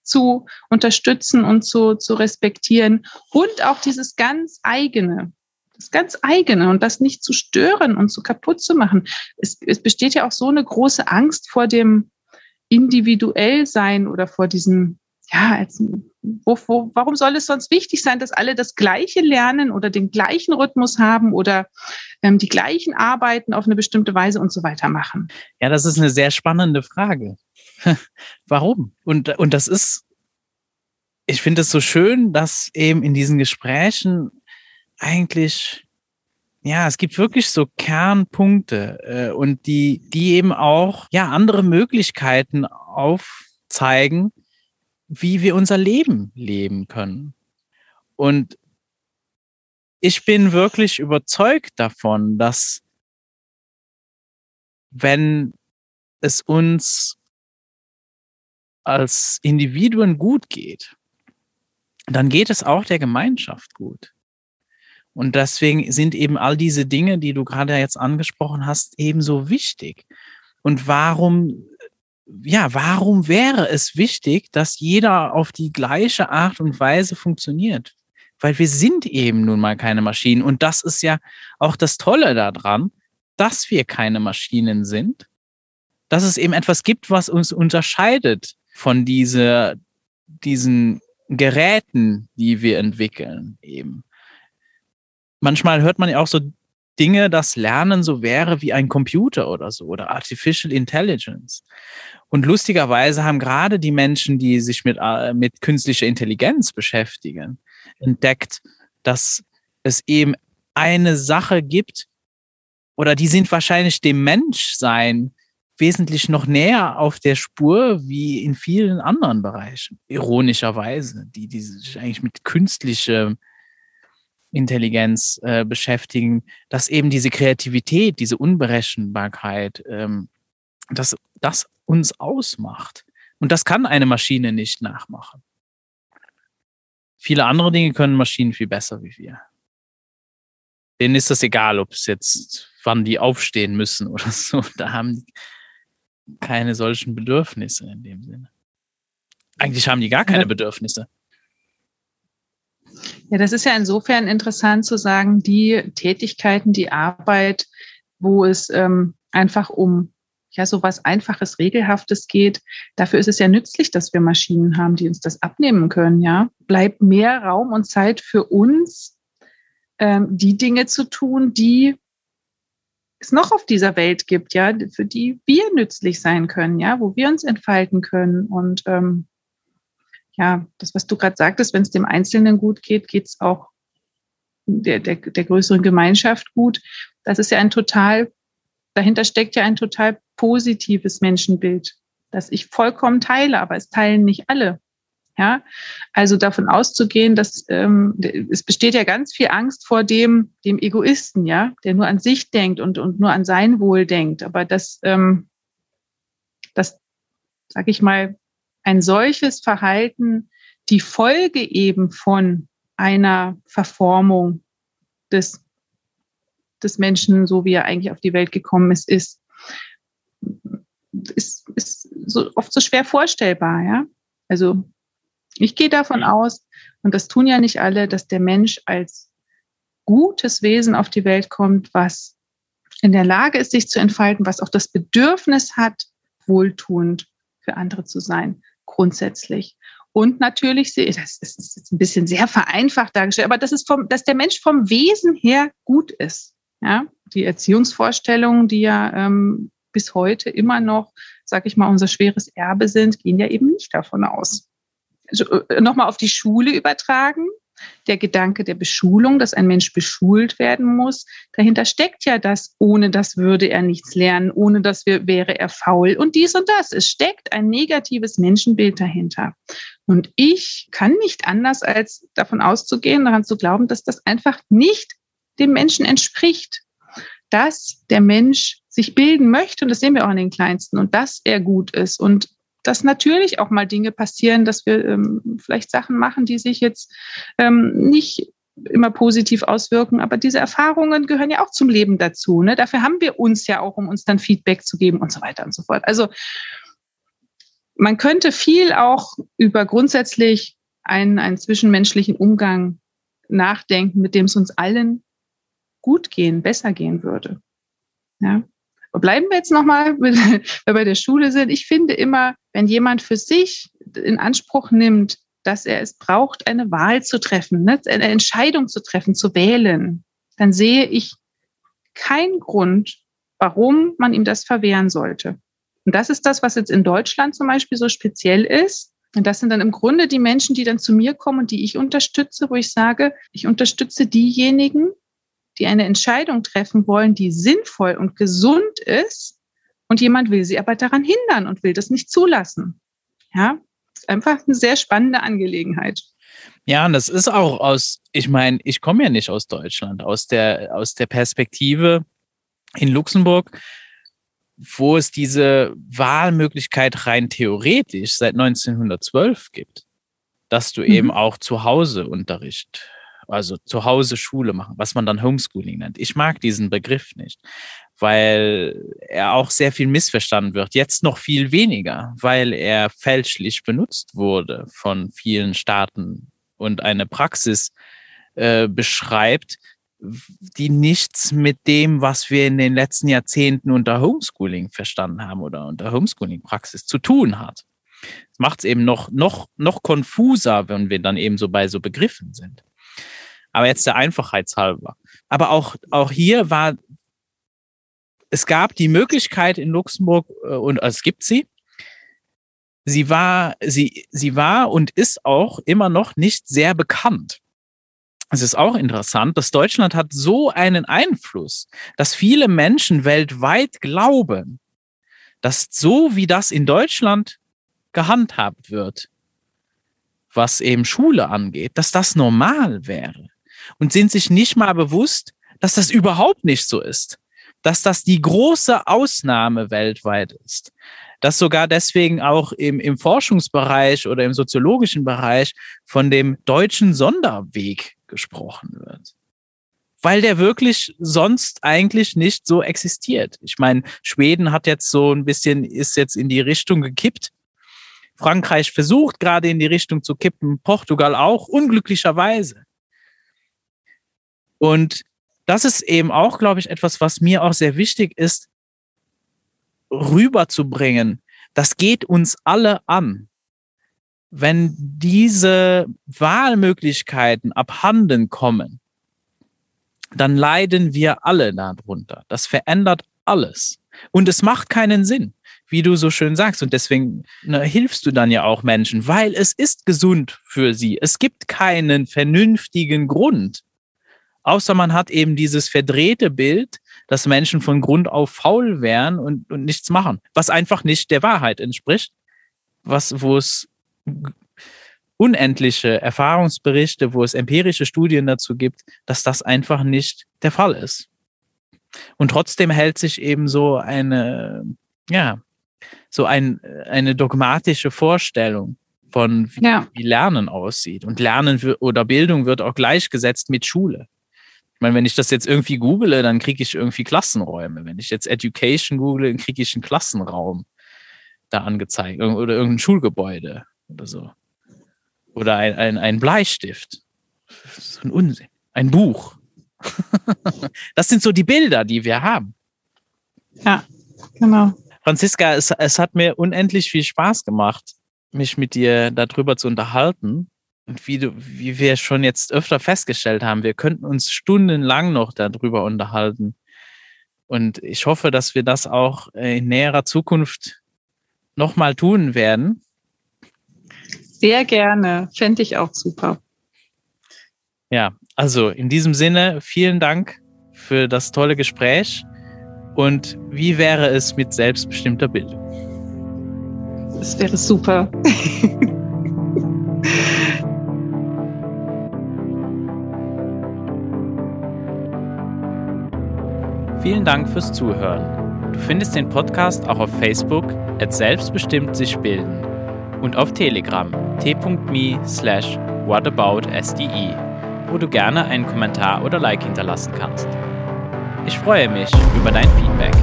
Speaker 2: zu unterstützen und zu, zu respektieren und auch dieses ganz eigene, das ganz eigene und das nicht zu stören und zu kaputt zu machen. Es, es besteht ja auch so eine große Angst vor dem individuell sein oder vor diesem, ja, als, wo, wo, warum soll es sonst wichtig sein, dass alle das Gleiche lernen oder den gleichen Rhythmus haben oder ähm, die gleichen Arbeiten auf eine bestimmte Weise und so weiter machen?
Speaker 1: Ja, das ist eine sehr spannende Frage. [LAUGHS] Warum? Und, und das ist, ich finde es so schön, dass eben in diesen Gesprächen eigentlich, ja, es gibt wirklich so Kernpunkte äh, und die, die eben auch, ja, andere Möglichkeiten aufzeigen, wie wir unser Leben leben können. Und ich bin wirklich überzeugt davon, dass wenn es uns als Individuen gut geht, dann geht es auch der Gemeinschaft gut. Und deswegen sind eben all diese Dinge, die du gerade jetzt angesprochen hast, ebenso wichtig. Und warum, ja, warum wäre es wichtig, dass jeder auf die gleiche Art und Weise funktioniert? Weil wir sind eben nun mal keine Maschinen. Und das ist ja auch das Tolle daran, dass wir keine Maschinen sind, dass es eben etwas gibt, was uns unterscheidet von dieser, diesen Geräten, die wir entwickeln, eben. Manchmal hört man ja auch so Dinge, dass Lernen so wäre wie ein Computer oder so oder Artificial Intelligence. Und lustigerweise haben gerade die Menschen, die sich mit, äh, mit künstlicher Intelligenz beschäftigen, entdeckt, dass es eben eine Sache gibt oder die sind wahrscheinlich dem Menschsein wesentlich noch näher auf der Spur wie in vielen anderen Bereichen. Ironischerweise, die, die sich eigentlich mit künstlicher Intelligenz äh, beschäftigen, dass eben diese Kreativität, diese Unberechenbarkeit, ähm, dass das uns ausmacht. Und das kann eine Maschine nicht nachmachen. Viele andere Dinge können Maschinen viel besser wie wir. Denen ist das egal, ob es jetzt, wann die aufstehen müssen [LAUGHS] oder so. Da haben die keine solchen Bedürfnisse in dem Sinne. Eigentlich haben die gar keine Bedürfnisse.
Speaker 2: Ja, das ist ja insofern interessant zu sagen, die Tätigkeiten, die Arbeit, wo es ähm, einfach um ja so was Einfaches, Regelhaftes geht. Dafür ist es ja nützlich, dass wir Maschinen haben, die uns das abnehmen können. Ja, bleibt mehr Raum und Zeit für uns, ähm, die Dinge zu tun, die es noch auf dieser Welt gibt, ja, für die wir nützlich sein können, ja, wo wir uns entfalten können und ähm, ja, das, was du gerade sagtest, wenn es dem Einzelnen gut geht, geht es auch der, der, der größeren Gemeinschaft gut. Das ist ja ein total, dahinter steckt ja ein total positives Menschenbild, das ich vollkommen teile, aber es teilen nicht alle. Ja, also davon auszugehen, dass ähm, es besteht ja ganz viel Angst vor dem, dem Egoisten, ja, der nur an sich denkt und, und nur an sein Wohl denkt. Aber das, ähm, das, sag ich mal, ein solches Verhalten die Folge eben von einer Verformung des, des Menschen, so wie er eigentlich auf die Welt gekommen ist, ist, ist, ist so oft so schwer vorstellbar. Ja? Also ich gehe davon aus, und das tun ja nicht alle, dass der Mensch als gutes Wesen auf die Welt kommt, was in der Lage ist, sich zu entfalten, was auch das Bedürfnis hat, wohltuend für andere zu sein grundsätzlich. Und natürlich, das ist jetzt ein bisschen sehr vereinfacht dargestellt, aber das ist vom, dass der Mensch vom Wesen her gut ist. Ja, die Erziehungsvorstellungen, die ja ähm, bis heute immer noch, sag ich mal, unser schweres Erbe sind, gehen ja eben nicht davon aus. Also, äh, Nochmal auf die Schule übertragen der Gedanke der Beschulung, dass ein Mensch beschult werden muss. Dahinter steckt ja das, ohne das würde er nichts lernen, ohne das wäre er faul und dies und das. Es steckt ein negatives Menschenbild dahinter. Und ich kann nicht anders, als davon auszugehen, daran zu glauben, dass das einfach nicht dem Menschen entspricht. Dass der Mensch sich bilden möchte, und das sehen wir auch in den Kleinsten, und dass er gut ist und dass natürlich auch mal Dinge passieren, dass wir ähm, vielleicht Sachen machen, die sich jetzt ähm, nicht immer positiv auswirken. Aber diese Erfahrungen gehören ja auch zum Leben dazu. Ne? Dafür haben wir uns ja auch, um uns dann Feedback zu geben und so weiter und so fort. Also man könnte viel auch über grundsätzlich einen, einen zwischenmenschlichen Umgang nachdenken, mit dem es uns allen gut gehen, besser gehen würde. Ja. Bleiben wir jetzt nochmal, [LAUGHS] wenn wir bei der Schule sind. Ich finde immer, wenn jemand für sich in Anspruch nimmt, dass er es braucht, eine Wahl zu treffen, ne, eine Entscheidung zu treffen, zu wählen, dann sehe ich keinen Grund, warum man ihm das verwehren sollte. Und das ist das, was jetzt in Deutschland zum Beispiel so speziell ist. Und das sind dann im Grunde die Menschen, die dann zu mir kommen und die ich unterstütze, wo ich sage, ich unterstütze diejenigen, die eine Entscheidung treffen wollen, die sinnvoll und gesund ist, und jemand will sie aber daran hindern und will das nicht zulassen. Ja, ist einfach eine sehr spannende Angelegenheit.
Speaker 1: Ja, und das ist auch aus, ich meine, ich komme ja nicht aus Deutschland, aus der, aus der Perspektive in Luxemburg, wo es diese Wahlmöglichkeit rein theoretisch seit 1912 gibt, dass du mhm. eben auch zu Hause Unterricht also zu Hause Schule machen, was man dann Homeschooling nennt. Ich mag diesen Begriff nicht, weil er auch sehr viel missverstanden wird. Jetzt noch viel weniger, weil er fälschlich benutzt wurde von vielen Staaten und eine Praxis äh, beschreibt, die nichts mit dem, was wir in den letzten Jahrzehnten unter Homeschooling verstanden haben oder unter Homeschooling-Praxis zu tun hat. Das macht es eben noch, noch, noch konfuser, wenn wir dann eben so bei so Begriffen sind aber jetzt der Einfachheitshalber. Aber auch, auch hier war, es gab die Möglichkeit in Luxemburg, äh, und es gibt sie, sie war, sie, sie war und ist auch immer noch nicht sehr bekannt. Es ist auch interessant, dass Deutschland hat so einen Einfluss, dass viele Menschen weltweit glauben, dass so wie das in Deutschland gehandhabt wird, was eben Schule angeht, dass das normal wäre. Und sind sich nicht mal bewusst, dass das überhaupt nicht so ist. Dass das die große Ausnahme weltweit ist. Dass sogar deswegen auch im, im Forschungsbereich oder im soziologischen Bereich von dem deutschen Sonderweg gesprochen wird. Weil der wirklich sonst eigentlich nicht so existiert. Ich meine, Schweden hat jetzt so ein bisschen, ist jetzt in die Richtung gekippt, Frankreich versucht gerade in die Richtung zu kippen, Portugal auch, unglücklicherweise. Und das ist eben auch, glaube ich, etwas, was mir auch sehr wichtig ist, rüberzubringen. Das geht uns alle an. Wenn diese Wahlmöglichkeiten abhanden kommen, dann leiden wir alle darunter. Das verändert alles. Und es macht keinen Sinn wie du so schön sagst. Und deswegen ne, hilfst du dann ja auch Menschen, weil es ist gesund für sie. Es gibt keinen vernünftigen Grund. Außer man hat eben dieses verdrehte Bild, dass Menschen von Grund auf faul wären und, und nichts machen, was einfach nicht der Wahrheit entspricht, was, wo es unendliche Erfahrungsberichte, wo es empirische Studien dazu gibt, dass das einfach nicht der Fall ist. Und trotzdem hält sich eben so eine, ja, so ein, eine dogmatische Vorstellung von wie, ja. wie Lernen aussieht. Und Lernen oder Bildung wird auch gleichgesetzt mit Schule. Ich meine, wenn ich das jetzt irgendwie google, dann kriege ich irgendwie Klassenräume. Wenn ich jetzt Education google, dann kriege ich einen Klassenraum da angezeigt oder irgendein Schulgebäude oder so. Oder ein, ein, ein Bleistift. So ein Unsinn. Ein Buch. [LAUGHS] das sind so die Bilder, die wir haben.
Speaker 2: Ja, genau.
Speaker 1: Franziska, es, es hat mir unendlich viel Spaß gemacht, mich mit dir darüber zu unterhalten. Und wie, du, wie wir schon jetzt öfter festgestellt haben, wir könnten uns stundenlang noch darüber unterhalten. Und ich hoffe, dass wir das auch in näherer Zukunft nochmal tun werden.
Speaker 2: Sehr gerne. Fände ich auch super.
Speaker 1: Ja, also in diesem Sinne, vielen Dank für das tolle Gespräch. Und wie wäre es mit selbstbestimmter Bildung?
Speaker 2: Das wäre super. [LAUGHS]
Speaker 1: Vielen Dank fürs Zuhören. Du findest den Podcast auch auf Facebook at selbstbestimmt sich bilden und auf Telegram t.me slash whataboutsde, wo du gerne einen Kommentar oder Like hinterlassen kannst. Ich freue mich über dein Feedback.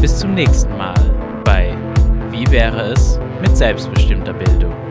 Speaker 1: Bis zum nächsten Mal bei Wie wäre es mit selbstbestimmter Bildung?